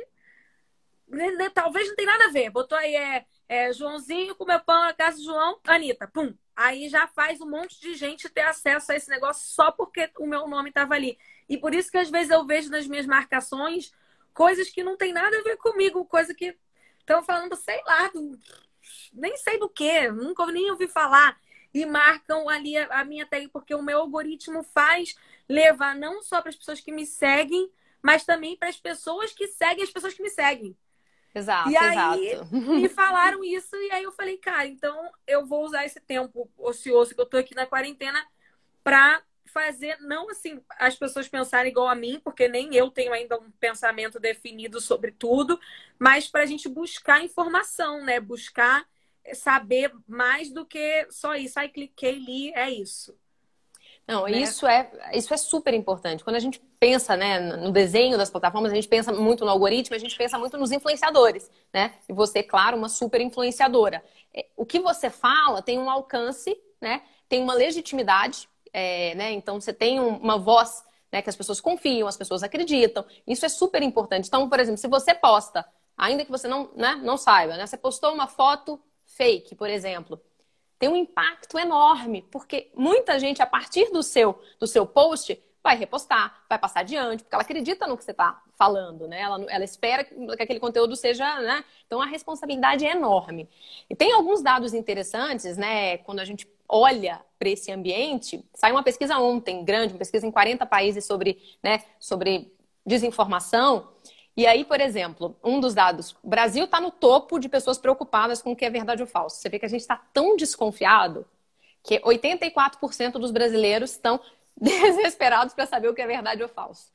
né, né, talvez não tem nada a ver. Botou aí é, é Joãozinho com meu pão na casa do João, Anitta, pum. Aí já faz um monte de gente ter acesso a esse negócio só porque o meu nome estava ali. E por isso que às vezes eu vejo nas minhas marcações coisas que não tem nada a ver comigo, coisa que estão falando, sei lá, do... nem sei do que, nunca nem ouvi falar e marcam ali a, a minha tag, porque o meu algoritmo faz levar não só para as pessoas que me seguem, mas também para as pessoas que seguem as pessoas que me seguem. Exato, e aí exato. me [LAUGHS] falaram isso e aí eu falei, cara, então eu vou usar esse tempo ocioso que eu tô aqui na quarentena para fazer não assim as pessoas pensarem igual a mim, porque nem eu tenho ainda um pensamento definido sobre tudo, mas para a gente buscar informação, né? Buscar saber mais do que só isso. Aí cliquei, li, é isso. Não, né? isso, é, isso é super importante. Quando a gente pensa né, no desenho das plataformas, a gente pensa muito no algoritmo, a gente pensa muito nos influenciadores, né? E você, claro, uma super influenciadora. É, o que você fala tem um alcance, né? Tem uma legitimidade, é, né? Então você tem uma voz né, que as pessoas confiam, as pessoas acreditam. Isso é super importante. Então, por exemplo, se você posta, ainda que você não, né, não saiba, né? Você postou uma foto fake, por exemplo, tem um impacto enorme, porque muita gente, a partir do seu, do seu post, vai repostar, vai passar adiante, porque ela acredita no que você está falando, né? Ela, ela espera que aquele conteúdo seja, né? Então a responsabilidade é enorme. E tem alguns dados interessantes, né? Quando a gente olha para esse ambiente, saiu uma pesquisa ontem, grande, uma pesquisa em 40 países sobre, né, sobre desinformação. E aí, por exemplo, um dos dados, o Brasil está no topo de pessoas preocupadas com o que é verdade ou falso. Você vê que a gente está tão desconfiado que 84% dos brasileiros estão [LAUGHS] desesperados para saber o que é verdade ou falso.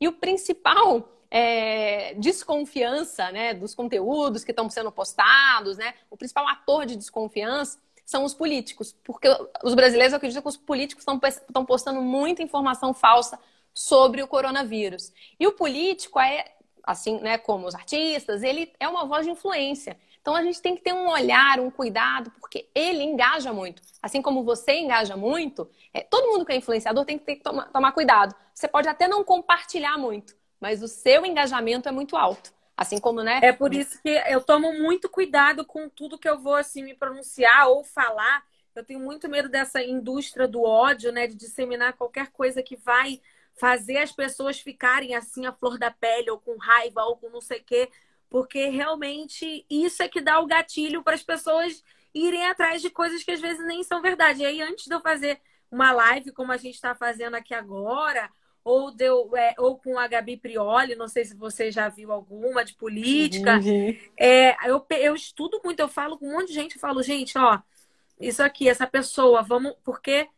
E o principal é, desconfiança né, dos conteúdos que estão sendo postados, né, o principal ator de desconfiança são os políticos. Porque os brasileiros acreditam que os políticos estão postando muita informação falsa sobre o coronavírus. E o político é, assim, né, como os artistas, ele é uma voz de influência. Então a gente tem que ter um olhar, um cuidado, porque ele engaja muito. Assim como você engaja muito, é, todo mundo que é influenciador tem que, ter que tomar, tomar cuidado. Você pode até não compartilhar muito, mas o seu engajamento é muito alto. Assim como, né? É por isso que eu tomo muito cuidado com tudo que eu vou assim me pronunciar ou falar. Eu tenho muito medo dessa indústria do ódio, né, de disseminar qualquer coisa que vai fazer as pessoas ficarem assim a flor da pele ou com raiva ou com não sei o quê, porque realmente isso é que dá o gatilho para as pessoas irem atrás de coisas que às vezes nem são verdade. E aí antes de eu fazer uma live como a gente está fazendo aqui agora, ou deu é, ou com a Gabi Prioli, não sei se você já viu alguma de política. Uhum. É, eu, eu estudo muito, eu falo com um monte de gente, eu falo, gente, ó, isso aqui, essa pessoa, vamos, porque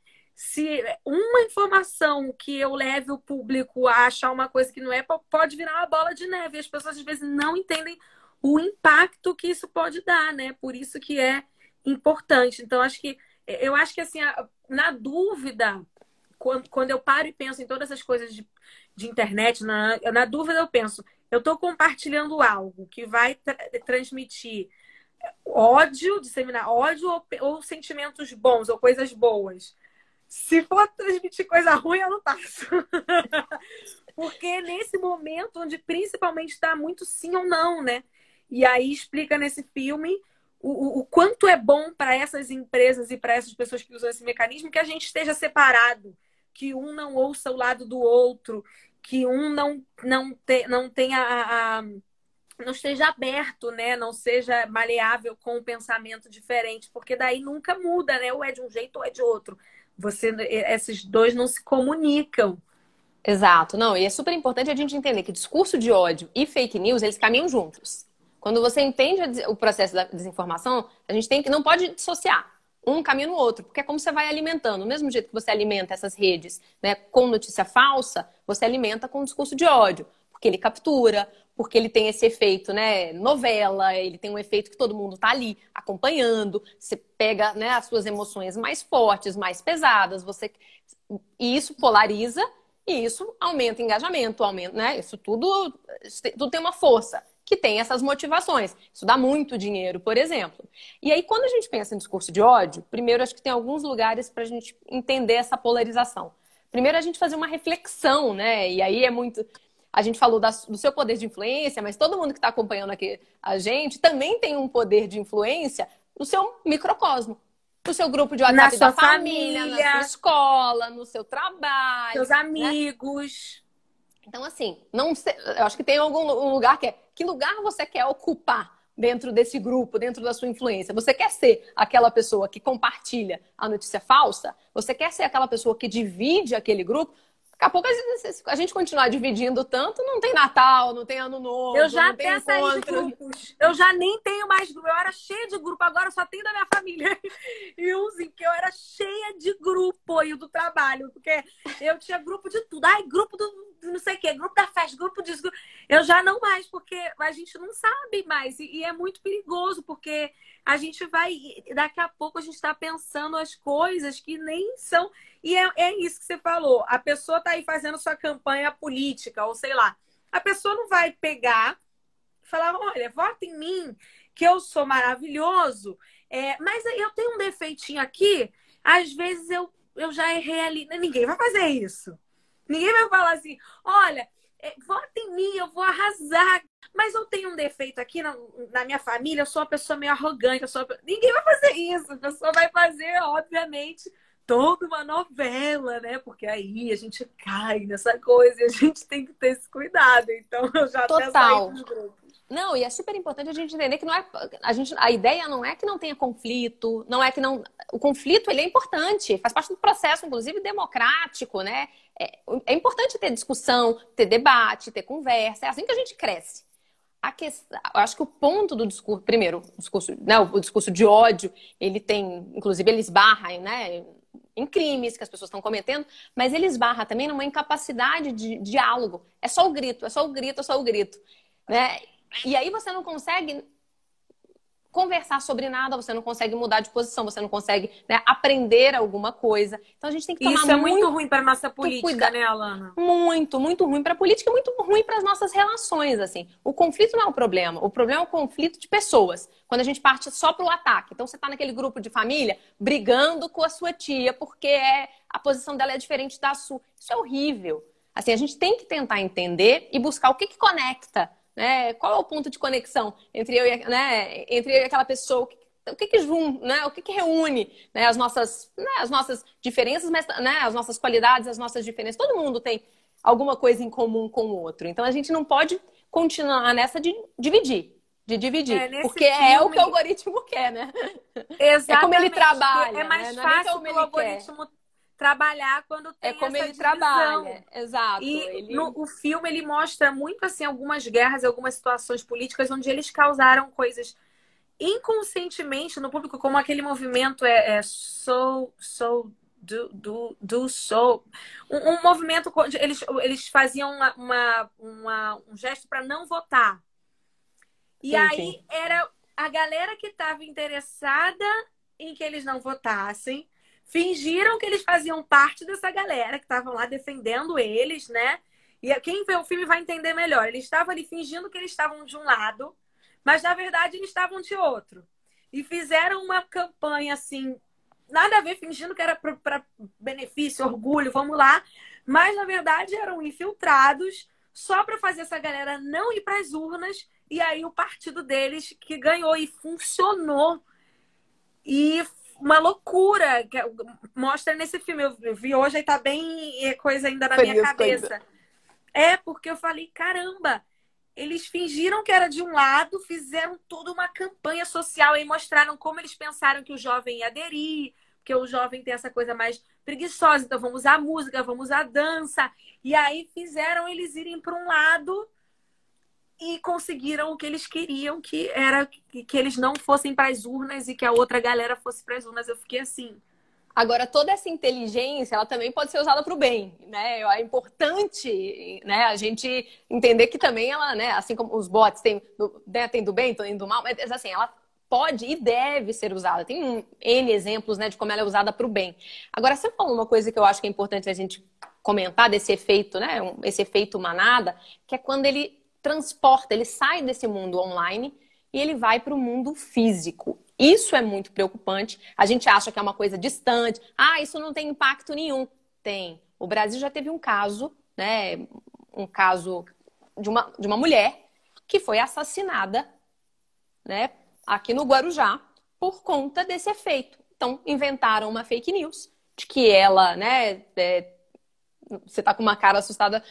se uma informação que eu leve o público a achar uma coisa que não é, pode virar uma bola de neve. E as pessoas às vezes não entendem o impacto que isso pode dar, né? Por isso que é importante. Então, acho que eu acho que assim, na dúvida, quando, eu paro e penso em todas essas coisas de, de internet, na, na dúvida eu penso, eu estou compartilhando algo que vai tra transmitir ódio, disseminar ódio ou, ou, sentimentos bons ou coisas boas. Se for transmitir coisa ruim, eu não passo. [LAUGHS] Porque nesse momento onde principalmente está muito sim ou não, né? E aí explica nesse filme o, o, quanto é bom para essas empresas e para essas pessoas que usam esse mecanismo que a gente esteja separado que um não ouça o lado do outro, que um não, não, te, não tenha a, a não esteja aberto, né? Não seja maleável com um pensamento diferente, porque daí nunca muda, né? Ou é de um jeito ou é de outro. Você, esses dois não se comunicam. Exato, não, e é super importante a gente entender que discurso de ódio e fake news, eles caminham juntos. Quando você entende o processo da desinformação, a gente tem que não pode dissociar um caminho no outro, porque é como você vai alimentando. Do mesmo jeito que você alimenta essas redes né, com notícia falsa, você alimenta com discurso de ódio, porque ele captura, porque ele tem esse efeito, né, novela, ele tem um efeito que todo mundo está ali acompanhando, você pega né, as suas emoções mais fortes, mais pesadas, você e isso polariza e isso aumenta engajamento, aumenta, né? Isso tudo, tudo tem uma força que tem essas motivações. Isso dá muito dinheiro, por exemplo. E aí, quando a gente pensa em discurso de ódio, primeiro acho que tem alguns lugares para a gente entender essa polarização. Primeiro, a gente fazer uma reflexão, né? E aí é muito. A gente falou da, do seu poder de influência, mas todo mundo que está acompanhando aqui a gente também tem um poder de influência no seu microcosmo. No seu grupo de WhatsApp na da família, família, na sua escola, no seu trabalho. Seus amigos. Né? Então, assim, não sei, eu acho que tem algum um lugar que é que lugar você quer ocupar dentro desse grupo, dentro da sua influência? Você quer ser aquela pessoa que compartilha a notícia falsa? Você quer ser aquela pessoa que divide aquele grupo? Daqui a pouco a gente continuar dividindo tanto, não tem Natal, não tem Ano Novo. Eu já até saí de grupos. Eu já nem tenho mais grupo. Eu era cheia de grupo, agora só tenho da minha família. [LAUGHS] E uns que eu era cheia de grupo e do trabalho, porque eu tinha grupo de tudo. Ai, grupo do não sei o quê, grupo da festa, grupo disso. Eu já não mais, porque a gente não sabe mais. E, e é muito perigoso, porque a gente vai. Daqui a pouco a gente está pensando as coisas que nem são. E é, é isso que você falou. A pessoa está aí fazendo sua campanha política, ou sei lá. A pessoa não vai pegar e falar: olha, vota em mim, que eu sou maravilhoso. É, mas eu tenho um defeitinho aqui, às vezes eu, eu já errei ali. Ninguém vai fazer isso. Ninguém vai falar assim, olha, é, vota em mim, eu vou arrasar. Mas eu tenho um defeito aqui na, na minha família, eu sou uma pessoa meio arrogante. Uma... Ninguém vai fazer isso. A pessoa vai fazer, obviamente, toda uma novela, né? Porque aí a gente cai nessa coisa e a gente tem que ter esse cuidado. Então eu já Total. até saí dos grupos. Não, e é super importante a gente entender que não é a gente a ideia não é que não tenha conflito, não é que não o conflito ele é importante, faz parte do processo inclusive democrático, né? É, é importante ter discussão, ter debate, ter conversa, é assim que a gente cresce. A questão, eu acho que o ponto do discurso, primeiro, o discurso, né, o discurso de ódio, ele tem, inclusive ele esbarra, né, em crimes que as pessoas estão cometendo, mas ele esbarra também numa incapacidade de diálogo. É só o grito, é só o grito, é só o grito, né? E aí você não consegue conversar sobre nada, você não consegue mudar de posição, você não consegue né, aprender alguma coisa. Então a gente tem que tomar Isso é muito, muito ruim para nossa política, cuidado. né, Alana? Muito, muito ruim para a política e muito ruim para as nossas relações, assim. O conflito não é o problema, o problema é o conflito de pessoas. Quando a gente parte só para o ataque. Então você está naquele grupo de família brigando com a sua tia porque é, a posição dela é diferente da sua. Isso é horrível. Assim, a gente tem que tentar entender e buscar o que, que conecta né? Qual é o ponto de conexão entre eu e, né, entre eu e aquela pessoa? O que, que junta, né? O que, que reúne né, as, nossas, né, as nossas diferenças, mas né, as nossas qualidades, as nossas diferenças. Todo mundo tem alguma coisa em comum com o outro. Então a gente não pode continuar nessa de dividir. De dividir. É, porque filme... é o que o algoritmo quer, né? Exatamente. [LAUGHS] É como ele trabalha. É mais né? fácil é o algoritmo trabalhar quando tem É como essa ele divisão. trabalha, exato. E ele... no, o filme ele mostra muito assim algumas guerras, algumas situações políticas onde eles causaram coisas inconscientemente no público, como aquele movimento é, é so, so do, do, do so. Um, um, movimento onde eles, eles faziam uma, uma, uma um gesto para não votar. E sim, aí sim. era a galera que estava interessada em que eles não votassem fingiram que eles faziam parte dessa galera que estavam lá defendendo eles, né? E quem vê o filme vai entender melhor. Eles estavam ali fingindo que eles estavam de um lado, mas na verdade eles estavam de outro. E fizeram uma campanha assim, nada a ver, fingindo que era para benefício, orgulho, vamos lá. Mas na verdade eram infiltrados só para fazer essa galera não ir para as urnas. E aí o partido deles que ganhou e funcionou. E uma loucura que mostra nesse filme. Eu vi hoje e tá bem é, coisa ainda na minha cabeça. Coisa. É, porque eu falei, caramba, eles fingiram que era de um lado, fizeram toda uma campanha social e mostraram como eles pensaram que o jovem ia aderir, porque o jovem tem essa coisa mais preguiçosa, então vamos usar música, vamos usar dança. E aí fizeram eles irem para um lado e conseguiram o que eles queriam, que era que, eles não fossem para as urnas e que a outra galera fosse para as urnas. Eu fiquei assim. Agora, toda essa inteligência, ela também pode ser usada para o bem, né? É importante, né, a gente entender que também ela, né, assim como os bots têm do, né, do bem, tem do mal, mas assim, ela pode e deve ser usada. Tem N exemplos, né, de como ela é usada para o bem. Agora, você falou uma coisa que eu acho que é importante a gente comentar desse efeito, né, esse efeito manada, que é quando ele transporta, ele sai desse mundo online e ele vai para o mundo físico. Isso é muito preocupante. A gente acha que é uma coisa distante. Ah, isso não tem impacto nenhum. Tem. O Brasil já teve um caso, né? Um caso de uma, de uma mulher que foi assassinada, né? Aqui no Guarujá, por conta desse efeito. Então, inventaram uma fake news de que ela, né? É, você tá com uma cara assustada.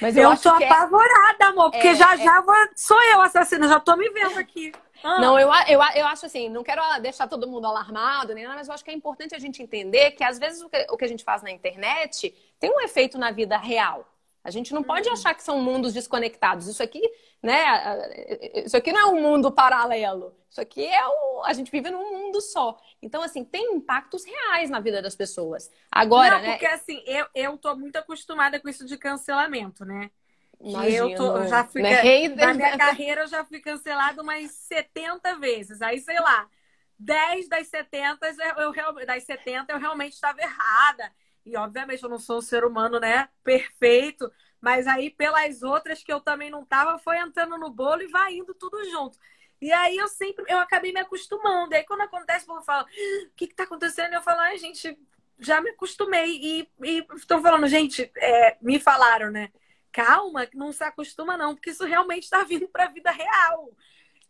Mas eu, eu tô é apavorada, é... amor, porque é, já é... já vou... sou eu assassina, já tô me vendo aqui. Ah. Não, eu, eu, eu acho assim, não quero deixar todo mundo alarmado, nem nada, mas eu acho que é importante a gente entender que às vezes o que, o que a gente faz na internet tem um efeito na vida real. A gente não pode uhum. achar que são mundos desconectados. Isso aqui, né? Isso aqui não é um mundo paralelo. Isso aqui é o. A gente vive num mundo só. Então, assim, tem impactos reais na vida das pessoas. Agora, não, né? Porque assim, eu, eu tô muito acostumada com isso de cancelamento, né? Imagino, eu tô, já fui, né? na minha carreira eu já fui cancelado umas 70 vezes. Aí, sei lá, 10 das 70 eu, eu, das 70 eu realmente estava errada. E obviamente eu não sou um ser humano, né, perfeito, mas aí pelas outras que eu também não tava, foi entrando no bolo e vai indo tudo junto. E aí eu sempre, eu acabei me acostumando. E aí quando acontece, o povo fala, o que que tá acontecendo? Eu falo, ai, gente, já me acostumei. E estão falando, gente, é, me falaram, né? Calma, não se acostuma não, porque isso realmente está vindo para a vida real.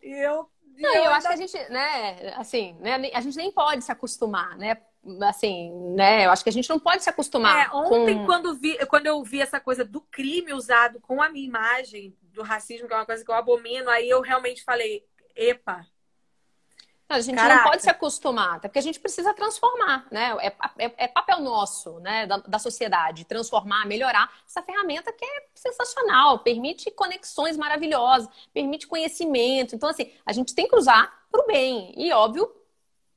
E eu não, eu, eu acho que a gente, né, assim, né, a gente nem pode se acostumar, né? Assim, né? Eu acho que a gente não pode se acostumar. É, ontem, com... quando, vi, quando eu vi essa coisa do crime usado com a minha imagem, do racismo, que é uma coisa que eu abomino, aí eu realmente falei, epa, a gente Caraca. não pode se acostumar, até porque a gente precisa transformar, né? É, é, é papel nosso, né, da, da, sociedade, transformar, melhorar essa ferramenta que é sensacional, permite conexões maravilhosas, permite conhecimento. Então, assim, a gente tem que usar para o bem. E, óbvio,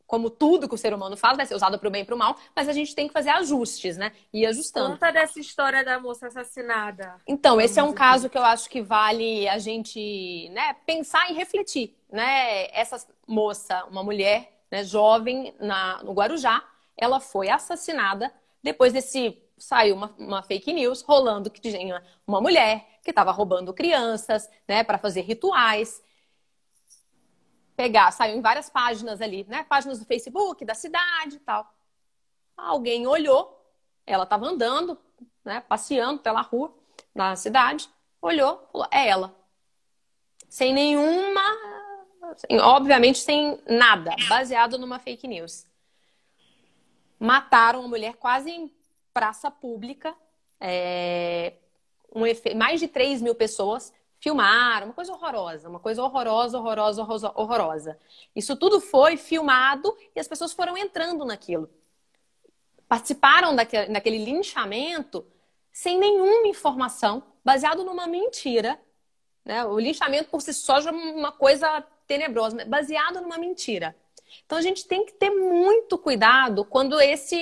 como tudo que o ser humano faz, vai ser usado para o bem e para o mal, mas a gente tem que fazer ajustes, né? E ajustando. Conta dessa história da moça assassinada. Então, esse é um caso que eu acho que vale a gente né, pensar e refletir né, essa moça, uma mulher né, jovem na, no Guarujá, ela foi assassinada depois desse saiu uma, uma, fake news rolando que tinha uma mulher que estava roubando crianças, né, para fazer rituais. Pegar, saiu em várias páginas ali, né, páginas do Facebook, da cidade e tal. Alguém olhou, ela estava andando, né, passeando pela rua na cidade, olhou, falou, é ela. Sem nenhuma, obviamente sem nada, baseado numa fake news. Mataram a mulher quase em praça pública, é, um efe... mais de 3 mil pessoas filmaram, uma coisa horrorosa, uma coisa horrorosa, horrorosa, horrorosa, horrorosa. Isso tudo foi filmado e as pessoas foram entrando naquilo. Participaram daquele, daquele linchamento sem nenhuma informação, baseado numa mentira. Né? O linchamento por si só já é uma coisa tenebrosa, baseado numa mentira. Então a gente tem que ter muito cuidado quando esse.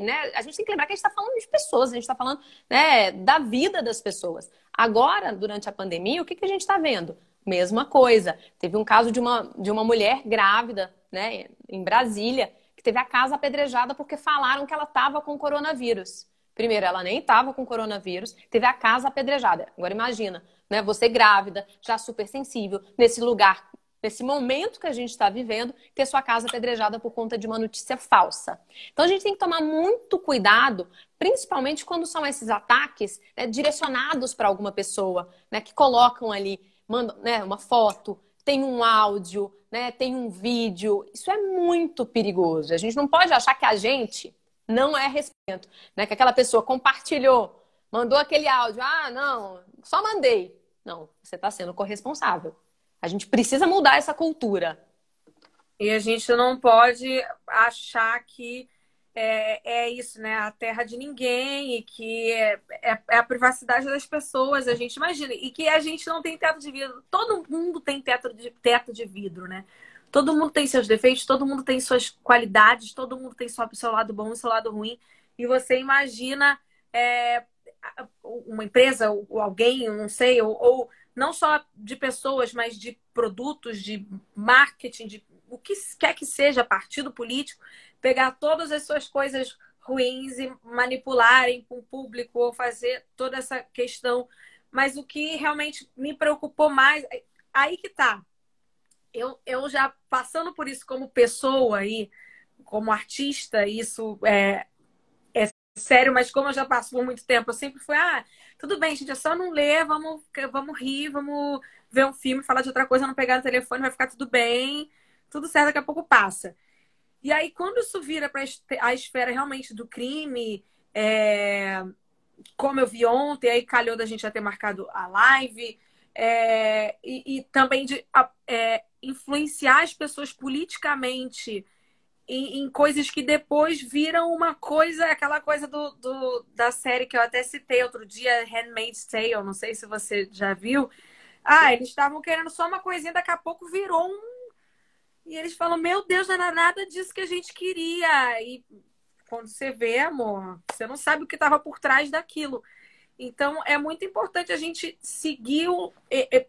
Né, a gente tem que lembrar que a gente está falando de pessoas, a gente está falando né, da vida das pessoas. Agora, durante a pandemia, o que, que a gente está vendo? Mesma coisa. Teve um caso de uma, de uma mulher grávida né, em Brasília que teve a casa apedrejada porque falaram que ela estava com coronavírus. Primeiro, ela nem estava com coronavírus, teve a casa apedrejada. Agora imagina, né? Você grávida, já super sensível, nesse lugar nesse momento que a gente está vivendo, ter sua casa apedrejada por conta de uma notícia falsa. Então a gente tem que tomar muito cuidado, principalmente quando são esses ataques né, direcionados para alguma pessoa, né, que colocam ali, mandam né, uma foto, tem um áudio, né, tem um vídeo. Isso é muito perigoso. A gente não pode achar que a gente não é respeito, né? Que aquela pessoa compartilhou, mandou aquele áudio, ah, não, só mandei. Não, você está sendo corresponsável. A gente precisa mudar essa cultura. E a gente não pode achar que é, é isso, né? A terra de ninguém e que é, é, é, a privacidade das pessoas. A gente imagina. E que a gente não tem teto de vidro. Todo mundo tem teto de, teto de vidro, né? Todo mundo tem seus defeitos, todo mundo tem suas qualidades, todo mundo tem seu, seu lado bom e seu lado ruim. E você imagina é, uma empresa, ou alguém, não sei, ou, ou não só de pessoas, mas de produtos, de marketing, de o que quer que seja, partido político, pegar todas as suas coisas ruins e manipularem com o público ou fazer toda essa questão. Mas o que realmente me preocupou mais, aí que tá. Eu, eu já passando por isso como pessoa e como artista, isso é, é sério, mas como eu já passo por muito tempo, eu sempre fui, ah, tudo bem, gente, é só não ler, vamos, vamos rir, vamos ver um filme, falar de outra coisa, não pegar no telefone, vai ficar tudo bem, tudo certo, daqui a pouco passa. E aí, quando isso vira para a esfera realmente do crime, é... como eu vi ontem, aí calhou da gente já ter marcado a live, é... e, e, também de é, influenciar as pessoas politicamente em, em, coisas que depois viram uma coisa, aquela coisa do, do, da série que eu até citei outro dia, Handmaid's Tale, não sei se você já viu. Ah, eles estavam querendo só uma coisinha, daqui a pouco virou um. E eles falam, meu Deus, não era nada disso que a gente queria. E quando você vê, amor, você não sabe o que estava por trás daquilo. Então, é muito importante a gente seguir, o,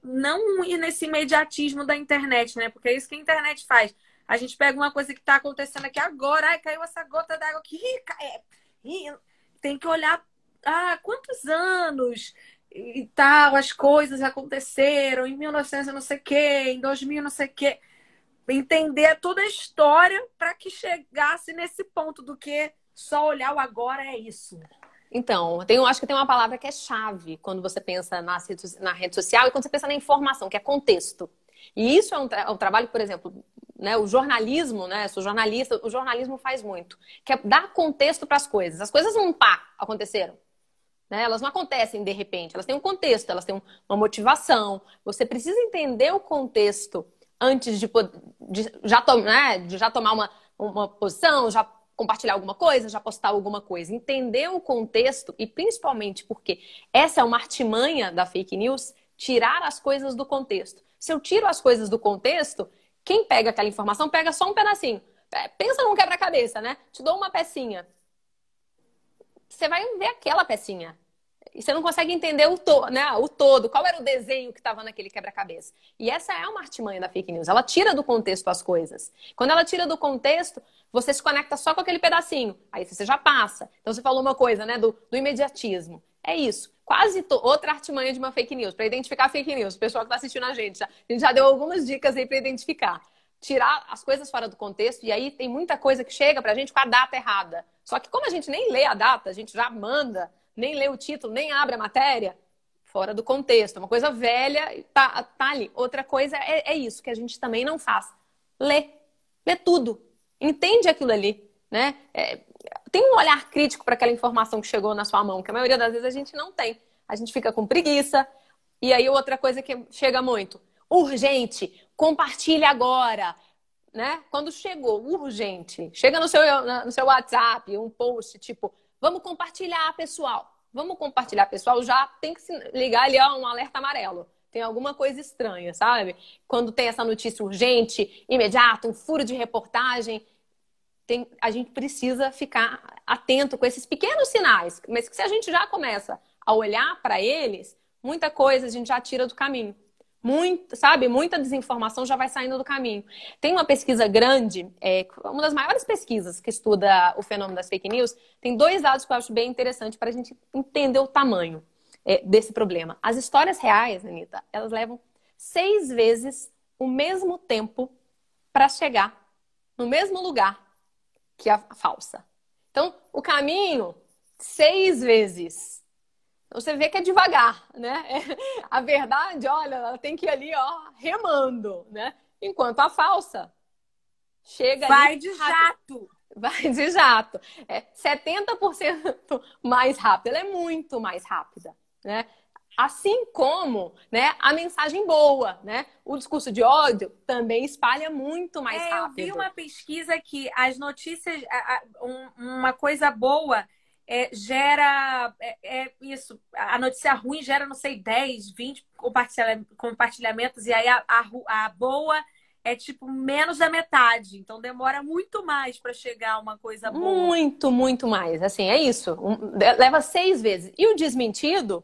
não ir nesse imediatismo da internet, né? Porque é isso que a internet faz a gente pega uma coisa que está acontecendo aqui agora, ai, caiu essa gota d'água aqui, é, tem que olhar ah, quantos anos e tal, as coisas aconteceram em 1900 não sei o quê, em 2000 não sei o quê. Entender toda a história para que chegasse nesse ponto do que só olhar o agora é isso. Então, tem, acho que tem uma palavra que é chave quando você pensa na rede social e quando você pensa na informação, que é contexto. E isso é um, tra um trabalho, por exemplo, né, o jornalismo, né, sou jornalista, o jornalismo faz muito, que é dar contexto para as coisas. As coisas não pá, aconteceram. Né? Elas não acontecem de repente, elas têm um contexto, elas têm uma motivação. Você precisa entender o contexto antes de, de já, to né, de já tomar uma, uma posição, já compartilhar alguma coisa, já postar alguma coisa. Entender o contexto e principalmente porque essa é uma artimanha da fake news, tirar as coisas do contexto. Se eu tiro as coisas do contexto, quem pega aquela informação pega só um pedacinho. É, pensa num quebra-cabeça, né? Te dou uma pecinha. Você vai ver aquela pecinha. E você não consegue entender o, to né, o todo, qual era o desenho que estava naquele quebra-cabeça. E essa é uma artimanha da fake news. Ela tira do contexto as coisas. Quando ela tira do contexto, você se conecta só com aquele pedacinho. Aí você já passa. Então você falou uma coisa, né, do, do imediatismo. É isso. Quase outra artimanha de uma fake news, para identificar fake news. O pessoal que está assistindo a gente, a gente já deu algumas dicas aí para identificar. Tirar as coisas fora do contexto, e aí tem muita coisa que chega para a gente com a data errada. Só que como a gente nem lê a data, a gente já manda nem lê o título, nem abre a matéria, fora do contexto. Uma coisa velha, tá, tá ali. Outra coisa é, é isso, que a gente também não faz. Lê. Lê tudo. Entende aquilo ali. Né? É, tem um olhar crítico para aquela informação que chegou na sua mão, que a maioria das vezes a gente não tem. A gente fica com preguiça. E aí, outra coisa que chega muito: urgente, compartilhe agora. Né? Quando chegou urgente, chega no seu, no seu WhatsApp um post tipo Vamos compartilhar, pessoal. Vamos compartilhar, pessoal. Já tem que se ligar ali, ó, um alerta amarelo. Tem alguma coisa estranha, sabe? Quando tem essa notícia urgente, imediata, um furo de reportagem, tem, a gente precisa ficar atento com esses pequenos sinais. Mas que se a gente já começa a olhar para eles, muita coisa a gente já tira do caminho. Muito, sabe, muita desinformação já vai saindo do caminho. Tem uma pesquisa grande, é, uma das maiores pesquisas que estuda o fenômeno das fake news, tem dois dados que eu acho bem interessante para a gente entender o tamanho é, desse problema. As histórias reais, Anitta, elas levam seis vezes o mesmo tempo para chegar no mesmo lugar que a falsa. Então, o caminho, seis vezes você vê que é devagar, né? [LAUGHS] A verdade, olha, ela tem que ir ali, ó, remando, né? Enquanto a falsa chega Vai ali, de jato. [LAUGHS] Vai de jato. É 70% mais rápida. Ela é muito mais rápida, né? Assim como né, a mensagem boa, né? O discurso de ódio também espalha muito mais é, rápido. Eu vi uma pesquisa que as notícias, uma coisa boa é, gera é, é, isso. A notícia ruim gera, não sei, 10, 20 compartilhamentos, e aí a, a, a boa é tipo menos da metade. Então demora muito mais para chegar uma coisa boa. Muito, muito mais. Assim, é isso. Um, leva seis vezes. E o desmentido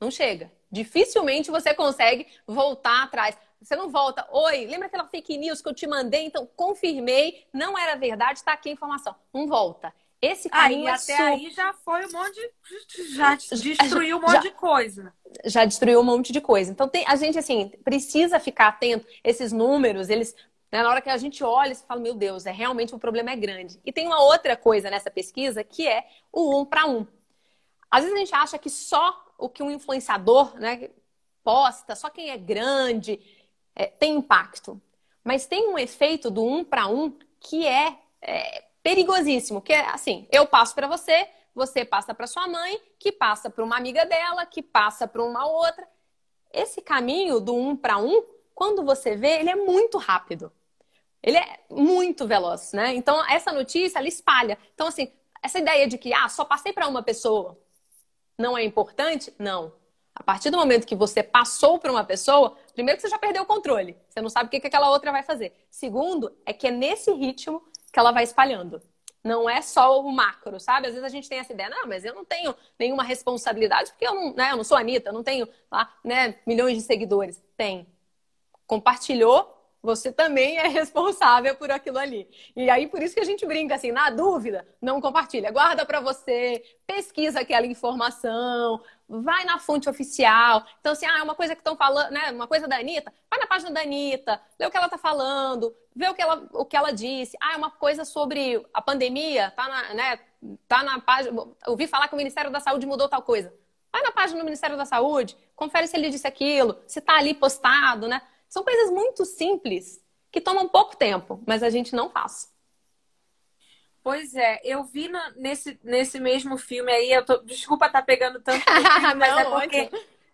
não chega. Dificilmente você consegue voltar atrás. Você não volta. Oi, lembra aquela fake news que eu te mandei? Então, confirmei, não era verdade, está aqui a informação. Não volta. Esse caminho aí, é até aí já foi um monte de, já destruiu um monte já, de coisa. Já destruiu um monte de coisa. Então tem, a gente assim precisa ficar atento. Esses números, eles né, na hora que a gente olha, você fala, meu Deus, é realmente o um problema é grande. E tem uma outra coisa nessa pesquisa que é o um para um. Às vezes a gente acha que só o que um influenciador né, posta, só quem é grande é, tem impacto. Mas tem um efeito do um para um que é, é perigosíssimo, que é assim, eu passo para você, você passa para sua mãe, que passa para uma amiga dela, que passa para uma outra. Esse caminho do um para um, quando você vê, ele é muito rápido. Ele é muito veloz, né? Então essa notícia ela espalha. Então assim, essa ideia de que ah, só passei para uma pessoa não é importante? Não. A partir do momento que você passou para uma pessoa, primeiro que você já perdeu o controle. Você não sabe o que, que aquela outra vai fazer. Segundo, é que é nesse ritmo que ela vai espalhando. Não é só o macro, sabe? Às vezes a gente tem essa ideia, não, mas eu não tenho nenhuma responsabilidade, porque eu não, né, eu não sou Anitta, eu não tenho lá, né, milhões de seguidores. Tem. Compartilhou, você também é responsável por aquilo ali. E aí, por isso que a gente brinca assim, na dúvida, não compartilha. Guarda para você, pesquisa aquela informação, vai na fonte oficial. Então, assim, ah, é uma coisa que estão falando, né? Uma coisa da Anitta, vai na página da Anitta, lê o que ela tá falando, vê o que ela, o que ela disse. Ah, é uma coisa sobre a pandemia, tá na, né? Tá na página. Ouvi falar que o Ministério da Saúde mudou tal coisa. Vai na página do Ministério da Saúde, confere se ele disse aquilo, se tá ali postado, né? São coisas muito simples que tomam pouco tempo, mas a gente não faz. Pois é, eu vi no, nesse, nesse mesmo filme aí, eu tô, desculpa estar tá pegando tanto [LAUGHS] mas não, é porque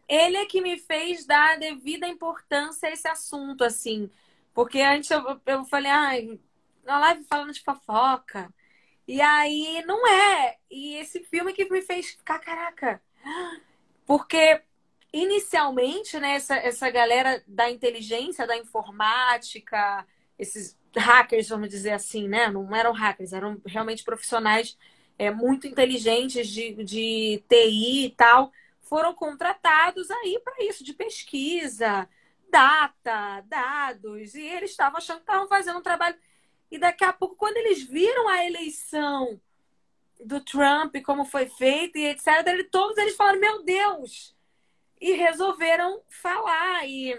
ele é que me fez dar devida importância a esse assunto, assim. Porque antes eu, eu falei, ah, na live falando de fofoca. E aí não é. E esse filme que me fez ficar, caraca. Porque inicialmente, né, essa, essa galera da inteligência, da informática, esses hackers, vamos dizer assim, né? Não eram hackers, eram realmente profissionais é, muito inteligentes de, de TI e tal, foram contratados aí para isso, de pesquisa, data, dados, e eles estavam achando que estavam fazendo um trabalho. E daqui a pouco, quando eles viram a eleição do Trump, como foi feita e etc., todos eles falaram: Meu Deus! E resolveram falar e,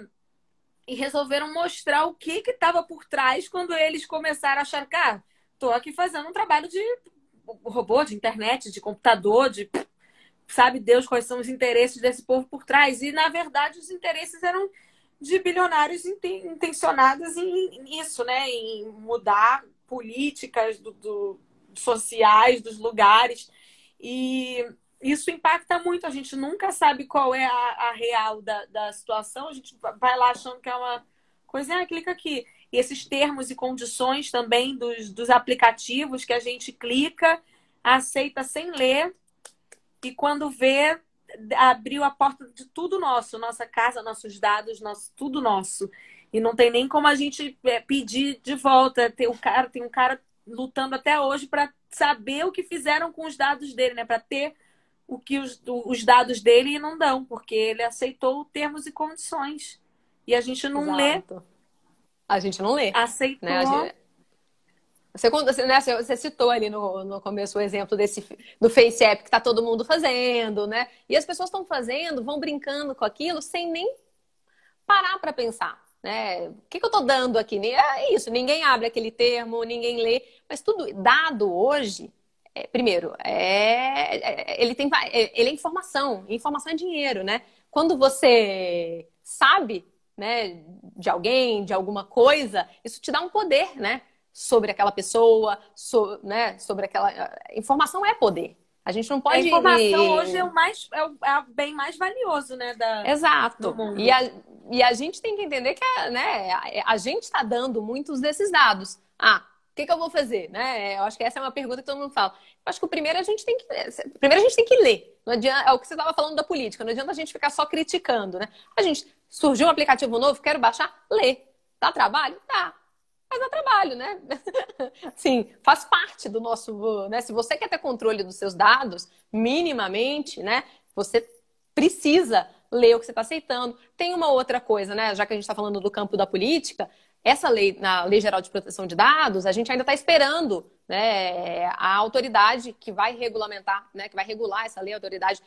e resolveram mostrar o que estava por trás quando eles começaram a achar que ah, tô aqui fazendo um trabalho de robô, de internet, de computador, de sabe Deus quais são os interesses desse povo por trás. E, na verdade, os interesses eram de bilionários intencionados nisso, né? Em mudar políticas do, do, sociais dos lugares. E isso impacta muito. A gente nunca sabe qual é a, a real da, da situação. A gente vai lá achando que é uma coisa, ah, clica aqui. E esses termos e condições também dos, dos aplicativos que a gente clica, aceita sem ler, e quando vê, abriu a porta de tudo nosso, nossa casa, nossos dados, nosso, tudo nosso. E não tem nem como a gente é, pedir de volta. Tem, o cara, tem um cara lutando até hoje para saber o que fizeram com os dados dele, né? Para ter o que os, os dados dele não dão, porque ele aceitou termos e condições. E a gente não Exato. lê a gente não lê. Aceitou. Né? Gente... Você, né, você citou ali no, no começo o exemplo desse do Face App que está todo mundo fazendo, né? E as pessoas estão fazendo, vão brincando com aquilo sem nem parar para pensar, né? O que, que eu estou dando aqui? É isso, ninguém abre aquele termo, ninguém lê, mas tudo dado hoje, é, primeiro, é, é, ele tem é, ele é informação, informação é dinheiro, né? Quando você sabe né, de alguém, de alguma coisa, isso te dá um poder, né? Sobre aquela pessoa, so, né, sobre aquela. Informação é poder. A gente não pode. A informação hoje é o, mais, é o, é o bem mais valioso, né? Da, Exato. E a, e a gente tem que entender que a, né, a, a gente está dando muitos desses dados. Ah, o que, que, eu vou fazer? Né? Eu acho que essa é uma pergunta que todo mundo fala. Eu acho que o primeiro a gente tem que. Primeiro a gente tem que ler. Não adianta, é o que você estava falando da política, não adianta a gente ficar só criticando, né? A gente surgiu um aplicativo novo, quero baixar, lê. Dá trabalho? Dá. Mas dá trabalho, né? [LAUGHS] Sim, faz parte do nosso. Né? Se você quer ter controle dos seus dados, minimamente, né? Você precisa ler o que você está aceitando. Tem uma outra coisa, né? Já que a gente está falando do campo da política, essa lei, na Lei Geral de Proteção de Dados, a gente ainda está esperando né, a autoridade que vai regulamentar, né, que vai regular essa lei, a autoridade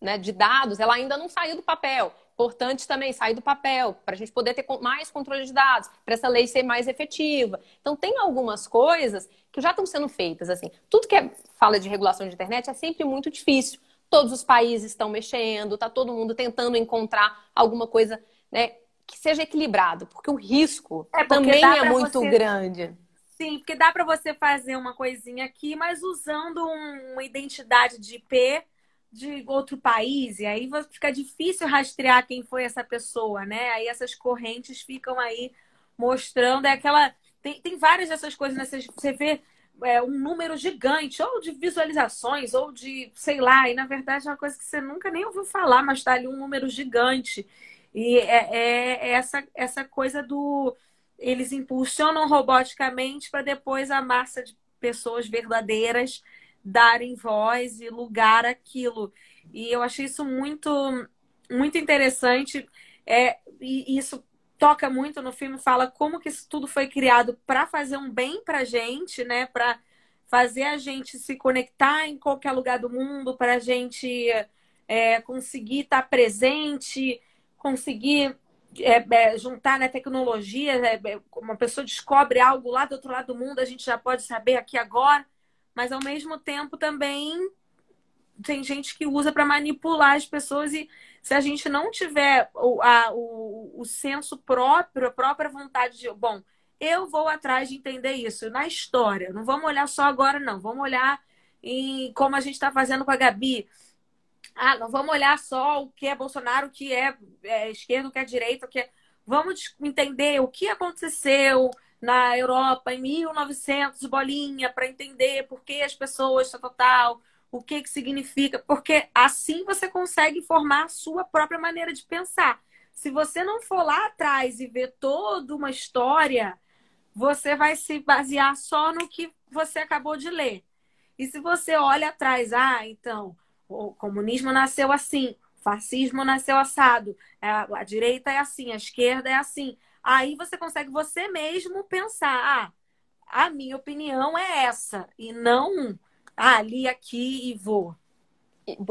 né, de dados, ela ainda não saiu do papel. Importante também sair do papel, para a gente poder ter mais controle de dados, para essa lei ser mais efetiva. Então, tem algumas coisas que já estão sendo feitas. assim. Tudo que é, fala de regulação de internet é sempre muito difícil. Todos os países estão mexendo, está todo mundo tentando encontrar alguma coisa né, que seja equilibrado, porque o risco é porque também é muito você... grande. Sim, porque dá para você fazer uma coisinha aqui, mas usando um, uma identidade de IP de outro país, e aí fica difícil rastrear quem foi essa pessoa, né? Aí essas correntes ficam aí mostrando, é aquela. Tem, tem várias dessas coisas, né? Você, você vê é, um número gigante, ou de visualizações, ou de, sei lá, e na verdade é uma coisa que você nunca nem ouviu falar, mas tá ali um número gigante. E é, é, é essa, essa coisa do. Eles impulsionam roboticamente para depois a massa de pessoas verdadeiras darem voz e lugar àquilo. E eu achei isso muito, muito interessante. É, e isso toca muito no filme, fala como que isso tudo foi criado para fazer um bem para a gente, né? Para fazer a gente se conectar em qualquer lugar do mundo, para a gente é, conseguir estar tá presente, conseguir é, é, juntar né, tecnologia. É, é, uma pessoa descobre algo lá do outro lado do mundo, a gente já pode saber aqui agora mas ao mesmo tempo também tem gente que usa para manipular as pessoas e se a gente não tiver o, a, o, o senso próprio, a própria vontade de, bom, eu vou atrás de entender isso na história. Não vamos olhar só agora, não. Vamos olhar em como a gente está fazendo com a Gabi. Ah, não vamos olhar só o que é Bolsonaro, o que é, é esquerda, o que é direita, o que é... Vamos entender o que aconteceu, na Europa em 1900, bolinha, para entender por que as pessoas, total, o que, que significa, porque assim você consegue formar a sua própria maneira de pensar. Se você não for lá atrás e ver toda uma história, você vai se basear só no que você acabou de ler. E se você olha atrás, ah, então, o comunismo nasceu assim, o fascismo nasceu assado, é, a, direita é assim, a esquerda é assim. Aí você consegue você mesmo pensar, ah, a minha opinião é essa, e não ah, ali, aqui e vou.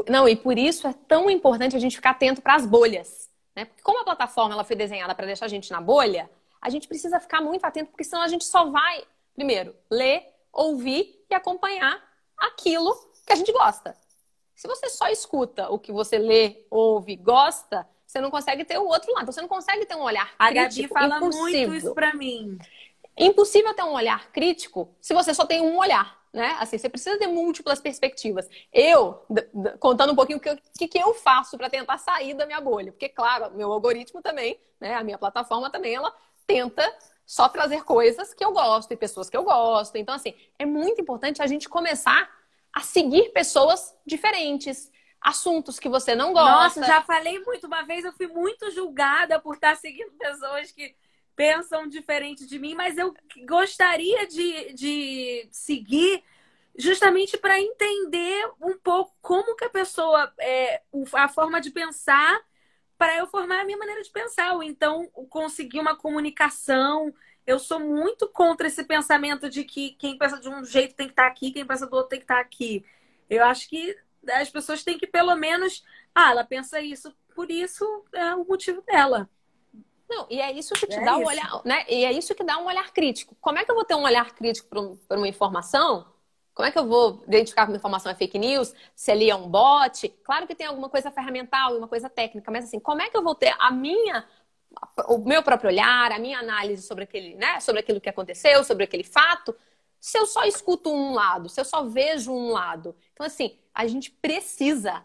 Não, e por isso é tão importante a gente ficar atento para as bolhas. Né? Porque como a plataforma ela foi desenhada para deixar a gente na bolha, a gente precisa ficar muito atento, porque senão a gente só vai, primeiro, ler, ouvir e acompanhar aquilo que a gente gosta. Se você só escuta o que você lê, ouve, gosta, você não consegue ter o outro lado. Então, você não consegue ter um olhar a crítico. A Gabi fala impossível. muito isso para mim. Impossível ter um olhar crítico se você só tem um olhar, né? Assim, você precisa ter múltiplas perspectivas. Eu, contando um pouquinho o que, que, que eu faço para tentar sair da minha bolha, porque claro, meu algoritmo também, né? A minha plataforma também, ela tenta só trazer coisas que eu gosto e pessoas que eu gosto. Então, assim, é muito importante a gente começar a seguir pessoas diferentes, assuntos que você não gosta. Nossa, já falei muito. Uma vez eu fui muito julgada por estar seguindo pessoas que pensam diferente de mim, mas eu gostaria de, de seguir justamente para entender um pouco como que a pessoa, é, a forma de pensar para eu formar a minha maneira de pensar, ou então conseguir uma comunicação. Eu sou muito contra esse pensamento de que quem pensa de um jeito tem que estar aqui, quem pensa do outro tem que estar aqui. Eu acho que as pessoas têm que, pelo menos, ah, ela pensa isso, por isso é o motivo dela. Não, e é isso que te é dá isso. um olhar, né? E é isso que dá um olhar crítico. Como é que eu vou ter um olhar crítico para uma informação como é que eu vou identificar que uma informação é fake news? Se ali é um bot? Claro que tem alguma coisa ferramental e uma coisa técnica, mas assim, como é que eu vou ter a minha o meu próprio olhar, a minha análise sobre aquele, né, sobre aquilo que aconteceu, sobre aquele fato, se eu só escuto um lado, se eu só vejo um lado. Então assim, a gente precisa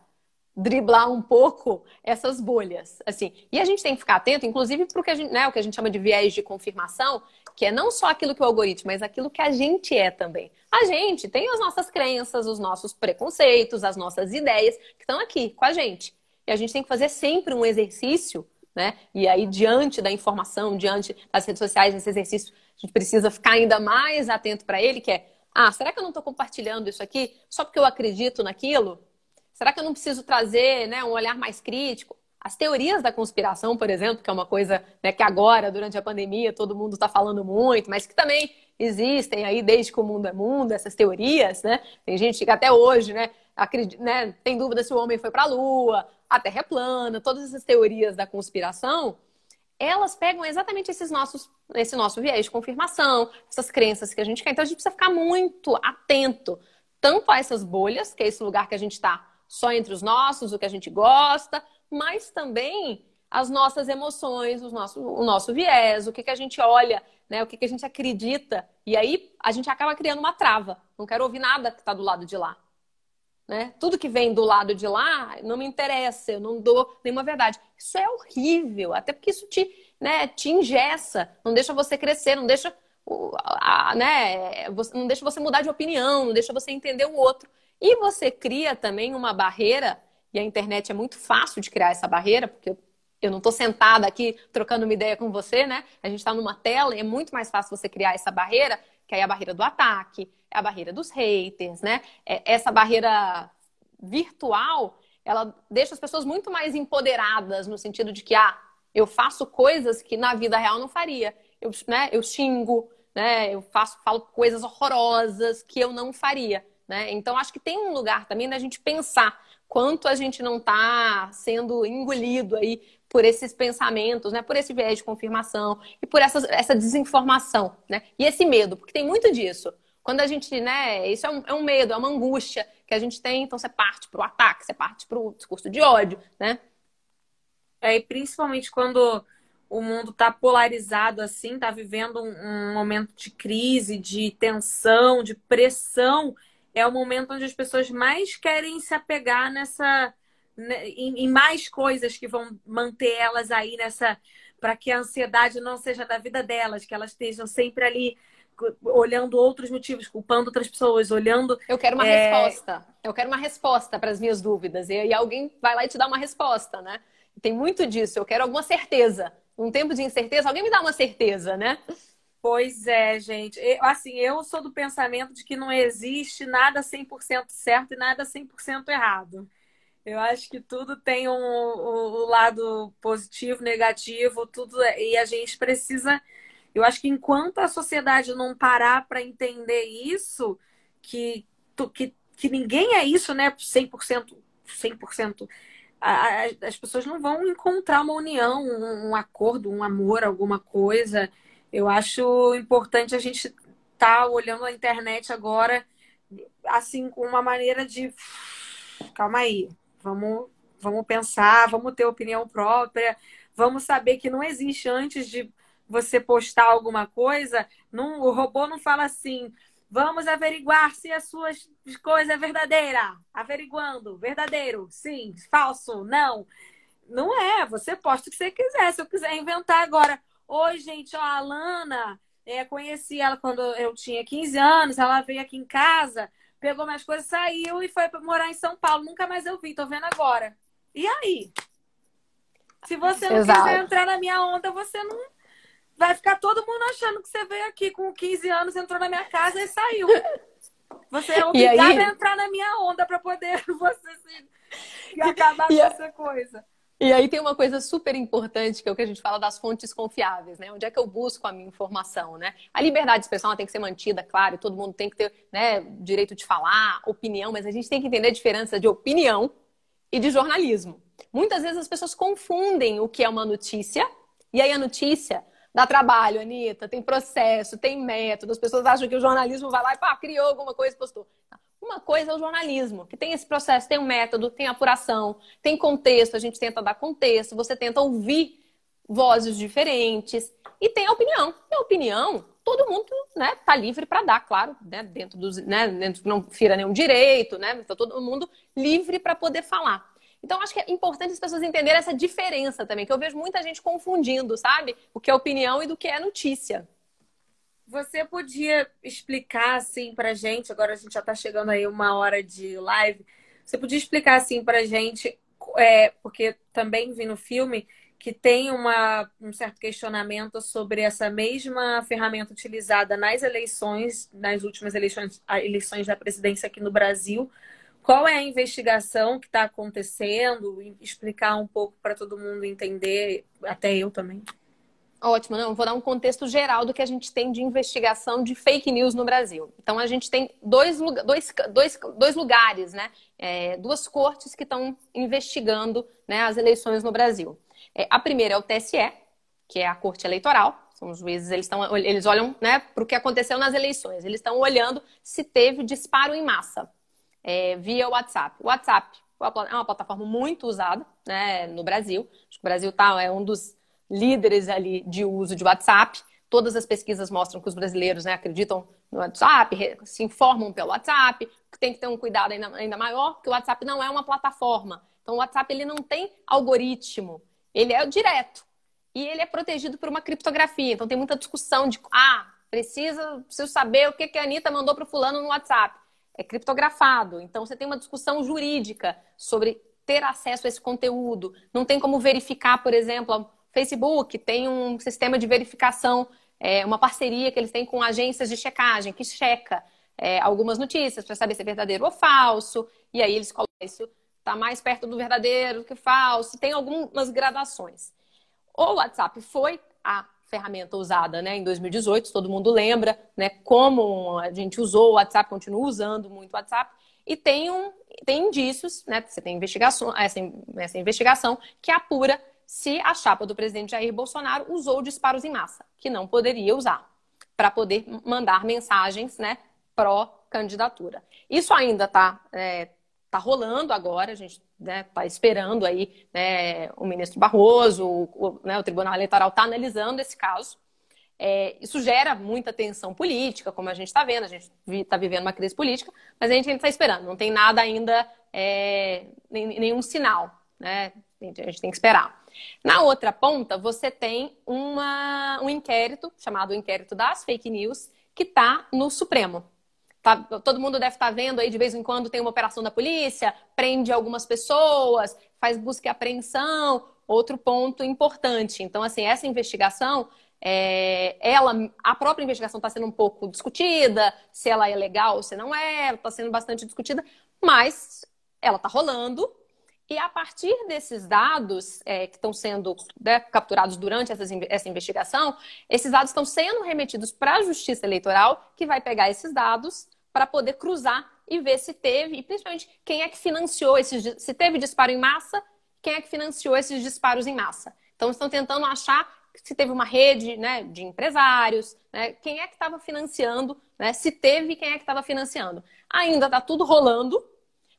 driblar um pouco essas bolhas, assim. E a gente tem que ficar atento, inclusive, para né, o que a gente chama de viés de confirmação, que é não só aquilo que o algoritmo, mas aquilo que a gente é também. A gente tem as nossas crenças, os nossos preconceitos, as nossas ideias que estão aqui com a gente. E a gente tem que fazer sempre um exercício, né? E aí, diante da informação, diante das redes sociais, esse exercício, a gente precisa ficar ainda mais atento para ele, que é, ah, será que eu não estou compartilhando isso aqui só porque eu acredito naquilo? Será que eu não preciso trazer né, um olhar mais crítico? As teorias da conspiração, por exemplo, que é uma coisa né, que agora, durante a pandemia, todo mundo está falando muito, mas que também existem aí desde que o mundo é mundo, essas teorias, né? Tem gente que até hoje, né, acredita, né tem dúvida se o homem foi para a Lua, a Terra é plana, todas essas teorias da conspiração, elas pegam exatamente esses nossos, esse nosso viés de confirmação, essas crenças que a gente quer. Então a gente precisa ficar muito atento tanto a essas bolhas, que é esse lugar que a gente está só entre os nossos, o que a gente gosta, mas também as nossas emoções, os nosso, o nosso viés, o que, que a gente olha, né? o que, que a gente acredita. E aí a gente acaba criando uma trava. Não quero ouvir nada que está do lado de lá. Né? Tudo que vem do lado de lá não me interessa, eu não dou nenhuma verdade. Isso é horrível, até porque isso te, né, te ingessa, não deixa você crescer, não deixa, né, não deixa você mudar de opinião, não deixa você entender o outro. E você cria também uma barreira, e a internet é muito fácil de criar essa barreira, porque eu não estou sentada aqui trocando uma ideia com você, né? A gente está numa tela e é muito mais fácil você criar essa barreira, que aí é a barreira do ataque, é a barreira dos haters, né? É essa barreira virtual, ela deixa as pessoas muito mais empoderadas no sentido de que, ah, eu faço coisas que na vida real não faria. Eu, né, eu xingo, né? Eu faço, falo coisas horrorosas que eu não faria. Né? Então, acho que tem um lugar também da gente pensar quanto a gente não está sendo engolido aí por esses pensamentos, né? por esse viés de confirmação e por essa, essa desinformação. Né? E esse medo, porque tem muito disso. Quando a gente, né, isso é um, é um medo, é uma angústia que a gente tem, então você parte para o ataque, você parte para o discurso de ódio, né? É, e principalmente quando o mundo está polarizado assim, está vivendo um, um momento de crise, de tensão, de pressão é o momento onde as pessoas mais querem se apegar nessa em, em mais coisas que vão manter elas aí nessa para que a ansiedade não seja da vida delas, que elas estejam sempre ali olhando outros motivos, culpando outras pessoas, olhando. Eu quero uma é... resposta. Eu quero uma resposta para as minhas dúvidas. E aí alguém vai lá e te dá uma resposta, né? Tem muito disso. Eu quero alguma certeza. Um tempo de incerteza, alguém me dá uma certeza, né? Pois é, gente. Eu, assim, eu sou do pensamento de que não existe nada 100% certo e nada 100% errado. Eu acho que tudo tem um, um, um lado positivo, negativo, tudo é, e a gente precisa. Eu acho que enquanto a sociedade não parar para entender isso, que, que, que ninguém é isso, né? 100%, 100%. As pessoas não vão encontrar uma união, um acordo, um amor, alguma coisa. Eu acho importante a gente estar tá olhando a internet agora, assim, com uma maneira de. Calma aí, vamos, vamos pensar, vamos ter opinião própria, vamos saber que não existe antes de você postar alguma coisa, não, o robô não fala assim, vamos averiguar se as suas coisas é verdadeira. Averiguando, verdadeiro, sim, falso, não. Não é, você posta o que você quiser. Se eu quiser inventar agora, oi, gente, ó, a Lana, é, conheci ela quando eu tinha 15 anos, ela veio aqui em casa, pegou minhas coisas, saiu e foi morar em São Paulo. Nunca mais eu vi, tô vendo agora. E aí? Se você não Exato. quiser entrar na minha onda, você não. Vai ficar todo mundo achando que você veio aqui com 15 anos, entrou na minha casa e saiu. Você é obrigada a entrar na minha onda para poder [LAUGHS] você se... e acabar e com a... essa coisa. E aí tem uma coisa super importante, que é o que a gente fala das fontes confiáveis, né? Onde é que eu busco a minha informação, né? A liberdade de expressão tem que ser mantida, claro, todo mundo tem que ter né, direito de falar, opinião, mas a gente tem que entender a diferença de opinião e de jornalismo. Muitas vezes as pessoas confundem o que é uma notícia, e aí a notícia dá trabalho, Anitta, tem processo, tem método, as pessoas acham que o jornalismo vai lá e pá, criou alguma coisa e postou. Uma coisa é o jornalismo, que tem esse processo, tem um método, tem apuração, tem contexto, a gente tenta dar contexto, você tenta ouvir vozes diferentes e tem a opinião. E a opinião, todo mundo né, tá livre para dar, claro, né, dentro dos, né, dentro não fira nenhum direito, né, tá todo mundo livre para poder falar. Então, acho que é importante as pessoas entenderem essa diferença também, que eu vejo muita gente confundindo, sabe? O que é opinião e do que é notícia. Você podia explicar assim pra gente, agora a gente já tá chegando aí uma hora de live, você podia explicar assim pra gente, é, porque também vi no filme que tem uma, um certo questionamento sobre essa mesma ferramenta utilizada nas eleições, nas últimas eleições, eleições da presidência aqui no Brasil. Qual é a investigação que está acontecendo? Explicar um pouco para todo mundo entender, até eu também. Ótimo, não, vou dar um contexto geral do que a gente tem de investigação de fake news no Brasil. Então, a gente tem dois, dois, dois, dois lugares, né? É, duas cortes que estão investigando né, as eleições no Brasil. É, a primeira é o TSE, que é a Corte Eleitoral. São os juízes, eles, estão, eles olham né, para o que aconteceu nas eleições. Eles estão olhando se teve disparo em massa é, via WhatsApp. O WhatsApp é uma plataforma muito usada né, no Brasil. Acho que o Brasil tá, é um dos líderes ali de uso de WhatsApp. Todas as pesquisas mostram que os brasileiros né, acreditam no WhatsApp, se informam pelo WhatsApp, tem que ter um cuidado ainda, ainda maior, porque o WhatsApp não é uma plataforma. Então, o WhatsApp ele não tem algoritmo, ele é direto. E ele é protegido por uma criptografia. Então, tem muita discussão de, ah, precisa, preciso saber o que, que a Anitta mandou para o fulano no WhatsApp. É criptografado. Então, você tem uma discussão jurídica sobre ter acesso a esse conteúdo. Não tem como verificar, por exemplo, Facebook tem um sistema de verificação, é, uma parceria que eles têm com agências de checagem, que checa é, algumas notícias para saber se é verdadeiro ou falso. E aí eles colocam isso está mais perto do verdadeiro do que falso. Tem algumas gradações. O WhatsApp foi a ferramenta usada né, em 2018, todo mundo lembra né, como a gente usou o WhatsApp, continua usando muito o WhatsApp. E tem, um, tem indícios, né, você tem investigação, essa, essa investigação que apura se a chapa do presidente Jair Bolsonaro usou disparos em massa, que não poderia usar, para poder mandar mensagens né, pró-candidatura. Isso ainda está é, tá rolando agora, a gente está né, tá esperando aí né, o ministro Barroso, o, o, né, o Tribunal Eleitoral está analisando esse caso. É, isso gera muita tensão política, como a gente está vendo, a gente está vivendo uma crise política, mas a gente ainda está esperando, não tem nada ainda, é, nenhum sinal, né? A gente tem que esperar. Na outra ponta, você tem uma, um inquérito, chamado Inquérito das Fake News, que está no Supremo. Tá, todo mundo deve estar tá vendo aí, de vez em quando tem uma operação da polícia, prende algumas pessoas, faz busca e apreensão. Outro ponto importante. Então, assim, essa investigação É, ela, a própria investigação está sendo um pouco discutida, se ela é legal ou se não é, está sendo bastante discutida, mas ela está rolando. E a partir desses dados é, que estão sendo né, capturados durante essas, essa investigação, esses dados estão sendo remetidos para a Justiça Eleitoral, que vai pegar esses dados para poder cruzar e ver se teve, e principalmente quem é que financiou esses, se teve disparo em massa, quem é que financiou esses disparos em massa. Então, estão tentando achar se teve uma rede né, de empresários, né, quem é que estava financiando, né, se teve, quem é que estava financiando. Ainda está tudo rolando,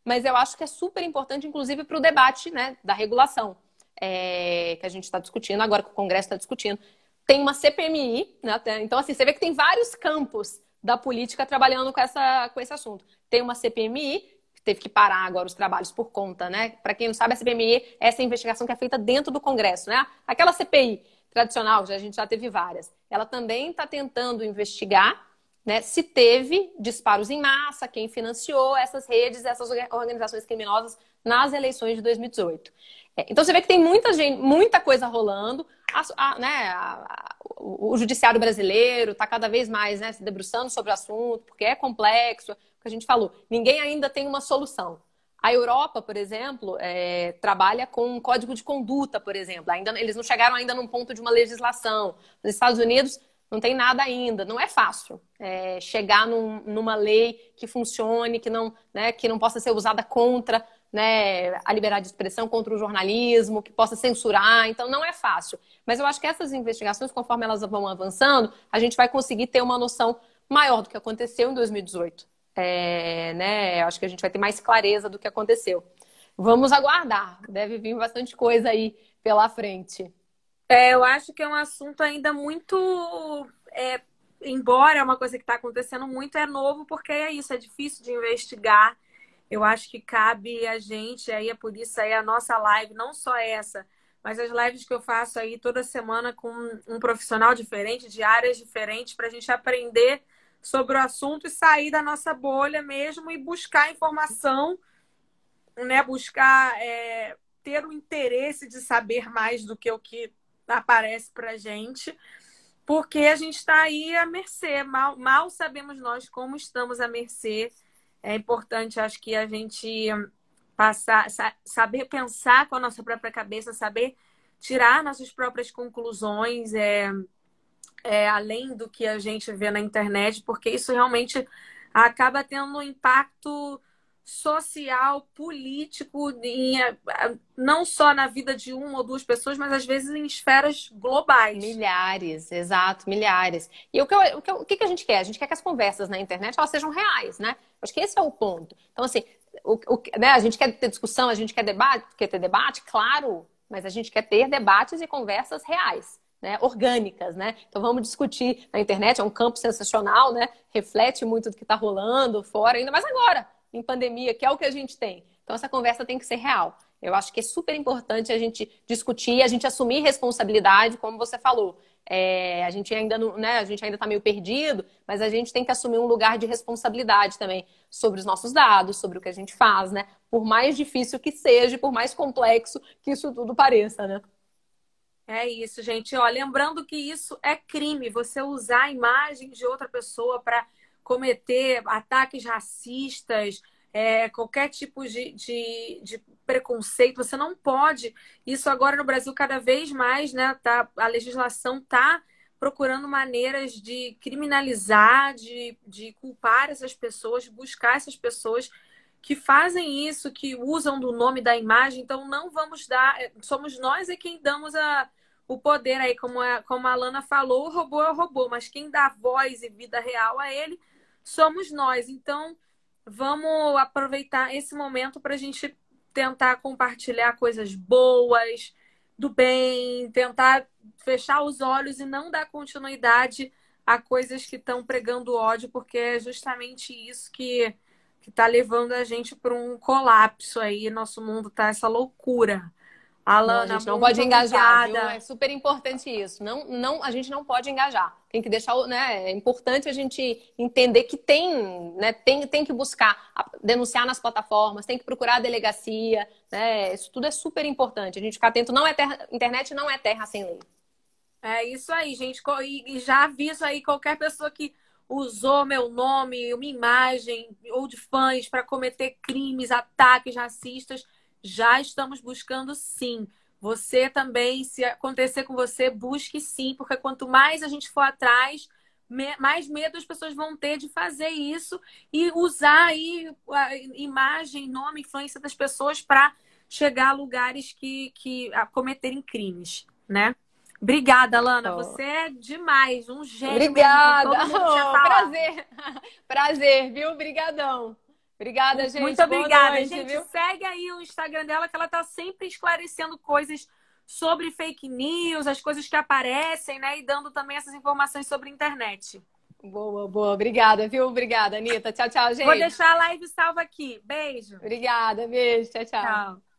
mas eu acho que é super importante, inclusive, para o debate né, da regulação, é, que a gente está discutindo agora, que o Congresso está discutindo. Tem uma CPMI, né, então, assim, você vê que tem vários campos da política trabalhando com, essa, com esse assunto. Tem uma CPMI, que teve que parar agora os trabalhos por conta, né? Para quem não sabe, a CPMI é essa investigação que é feita dentro do Congresso, né? Aquela CPI tradicional, já, a gente já teve várias. Ela também está tentando investigar né, se teve disparos em massa, quem financiou essas redes, essas organizações criminosas nas eleições de 2018. É, então você vê que tem muita gente, muita coisa rolando. A, a, né, a, o, judiciário brasileiro está cada vez mais né, se debruçando sobre o assunto, porque é complexo, é o que a gente falou. Ninguém ainda tem uma solução. A Europa, por exemplo, é, trabalha com um código de conduta, por exemplo. Ainda, eles não chegaram ainda num ponto de uma legislação. Nos Estados Unidos não tem nada ainda. Não é fácil é, chegar num, numa lei que funcione, que não, né, que não possa ser usada contra né, a liberdade de expressão, contra o jornalismo, que possa censurar. Então, não é fácil. Mas eu acho que essas investigações, conforme elas vão avançando, a gente vai conseguir ter uma noção maior do que aconteceu em 2018. É, né, acho que a gente vai ter mais clareza do que aconteceu. Vamos aguardar. Deve vir bastante coisa aí pela frente. É, eu acho que é um assunto ainda muito. É, embora é uma coisa que está acontecendo muito, é novo, porque é isso, é difícil de investigar. Eu acho que cabe a gente, aí é por isso aí a nossa live, não só essa, mas as lives que eu faço aí toda semana com um profissional diferente, de áreas diferentes, para a gente aprender sobre o assunto e sair da nossa bolha mesmo e buscar informação, né? Buscar é, ter o interesse de saber mais do que o que aparece para gente, porque a gente está aí à mercê. Mal, mal sabemos nós como estamos à mercê. É importante, acho que a gente passar, saber pensar com a nossa própria cabeça, saber tirar nossas próprias conclusões, é, é, além do que a gente vê na internet, porque isso realmente acaba tendo um impacto social, político, em, eh, não só na vida de uma ou duas pessoas, mas às vezes em esferas globais. Milhares, exato, milhares. E o que, eu, o, que, o que a gente quer? A gente quer que as conversas na internet elas sejam reais, né? Acho que esse é o ponto. Então, assim, o, o, né, a gente quer ter discussão, a gente quer debate, quer ter debate, claro, mas a gente quer ter debates e conversas reais. Né, orgânicas, né? Então vamos discutir na internet, é um campo sensacional, né? Reflete muito do que está rolando fora, ainda mais agora, em pandemia, que é o que a gente tem. Então, essa conversa tem que ser real. Eu acho que é super importante a gente discutir, a gente assumir responsabilidade, como você falou. É, a gente ainda não, né, a gente ainda está meio perdido, mas a gente tem que assumir um lugar de responsabilidade também sobre os nossos dados, sobre o que a gente faz, né? Por mais difícil que seja, por mais complexo que isso tudo pareça, né? É isso, gente. Ó, lembrando que isso é crime, você usar a imagem de outra pessoa para cometer ataques racistas, é, qualquer tipo de, de, de, preconceito, você não pode. Isso agora no Brasil cada vez mais, né? Tá, a legislação está procurando maneiras de criminalizar, de, de culpar essas pessoas, de buscar essas pessoas que fazem isso, que usam do nome da imagem. Então não vamos dar, somos nós é quem damos a, o poder aí, como a, como a Lana falou, o robô é o robô, mas quem dá voz e vida real a ele somos nós. Então, vamos aproveitar esse momento para a gente tentar compartilhar coisas boas, do bem, tentar fechar os olhos e não dar continuidade a coisas que estão pregando ódio, porque é justamente isso que está levando a gente para um colapso aí. Nosso mundo tá essa loucura. Alana, não, a gente não pode engajar? É super importante isso. Não, não, a gente não pode engajar. Tem que deixar, né? É importante a gente entender que tem, né? Tem, tem que buscar denunciar nas plataformas, tem que procurar a delegacia, né? Isso tudo é super importante. A gente ficar atento. Não é terra, internet não é terra sem lei. É isso aí, gente. E já aviso aí qualquer pessoa que usou meu nome, uma imagem ou de fãs para cometer crimes, ataques racistas, já estamos buscando sim. Você também, se acontecer com você, busque sim, porque quanto mais a gente for atrás, mais medo as pessoas vão ter de fazer isso e usar aí a imagem, nome, influência das pessoas para chegar a lugares que, que a cometerem crimes, né? Obrigada, Lana. Oh. Você é demais, um gênio. Obrigada. Oh, [LAUGHS] prazer. [LAUGHS] prazer, viu? Obrigadão. Obrigada, gente. Muito obrigada. Noite, gente, viu? segue aí o Instagram dela, que ela tá sempre esclarecendo coisas sobre fake news, as coisas que aparecem, né? E dando também essas informações sobre a internet. Boa, boa. Obrigada, viu? Obrigada, Anitta. Tchau, tchau, gente. Vou deixar a live salva aqui. Beijo. Obrigada, beijo. Tchau, tchau. Tchau.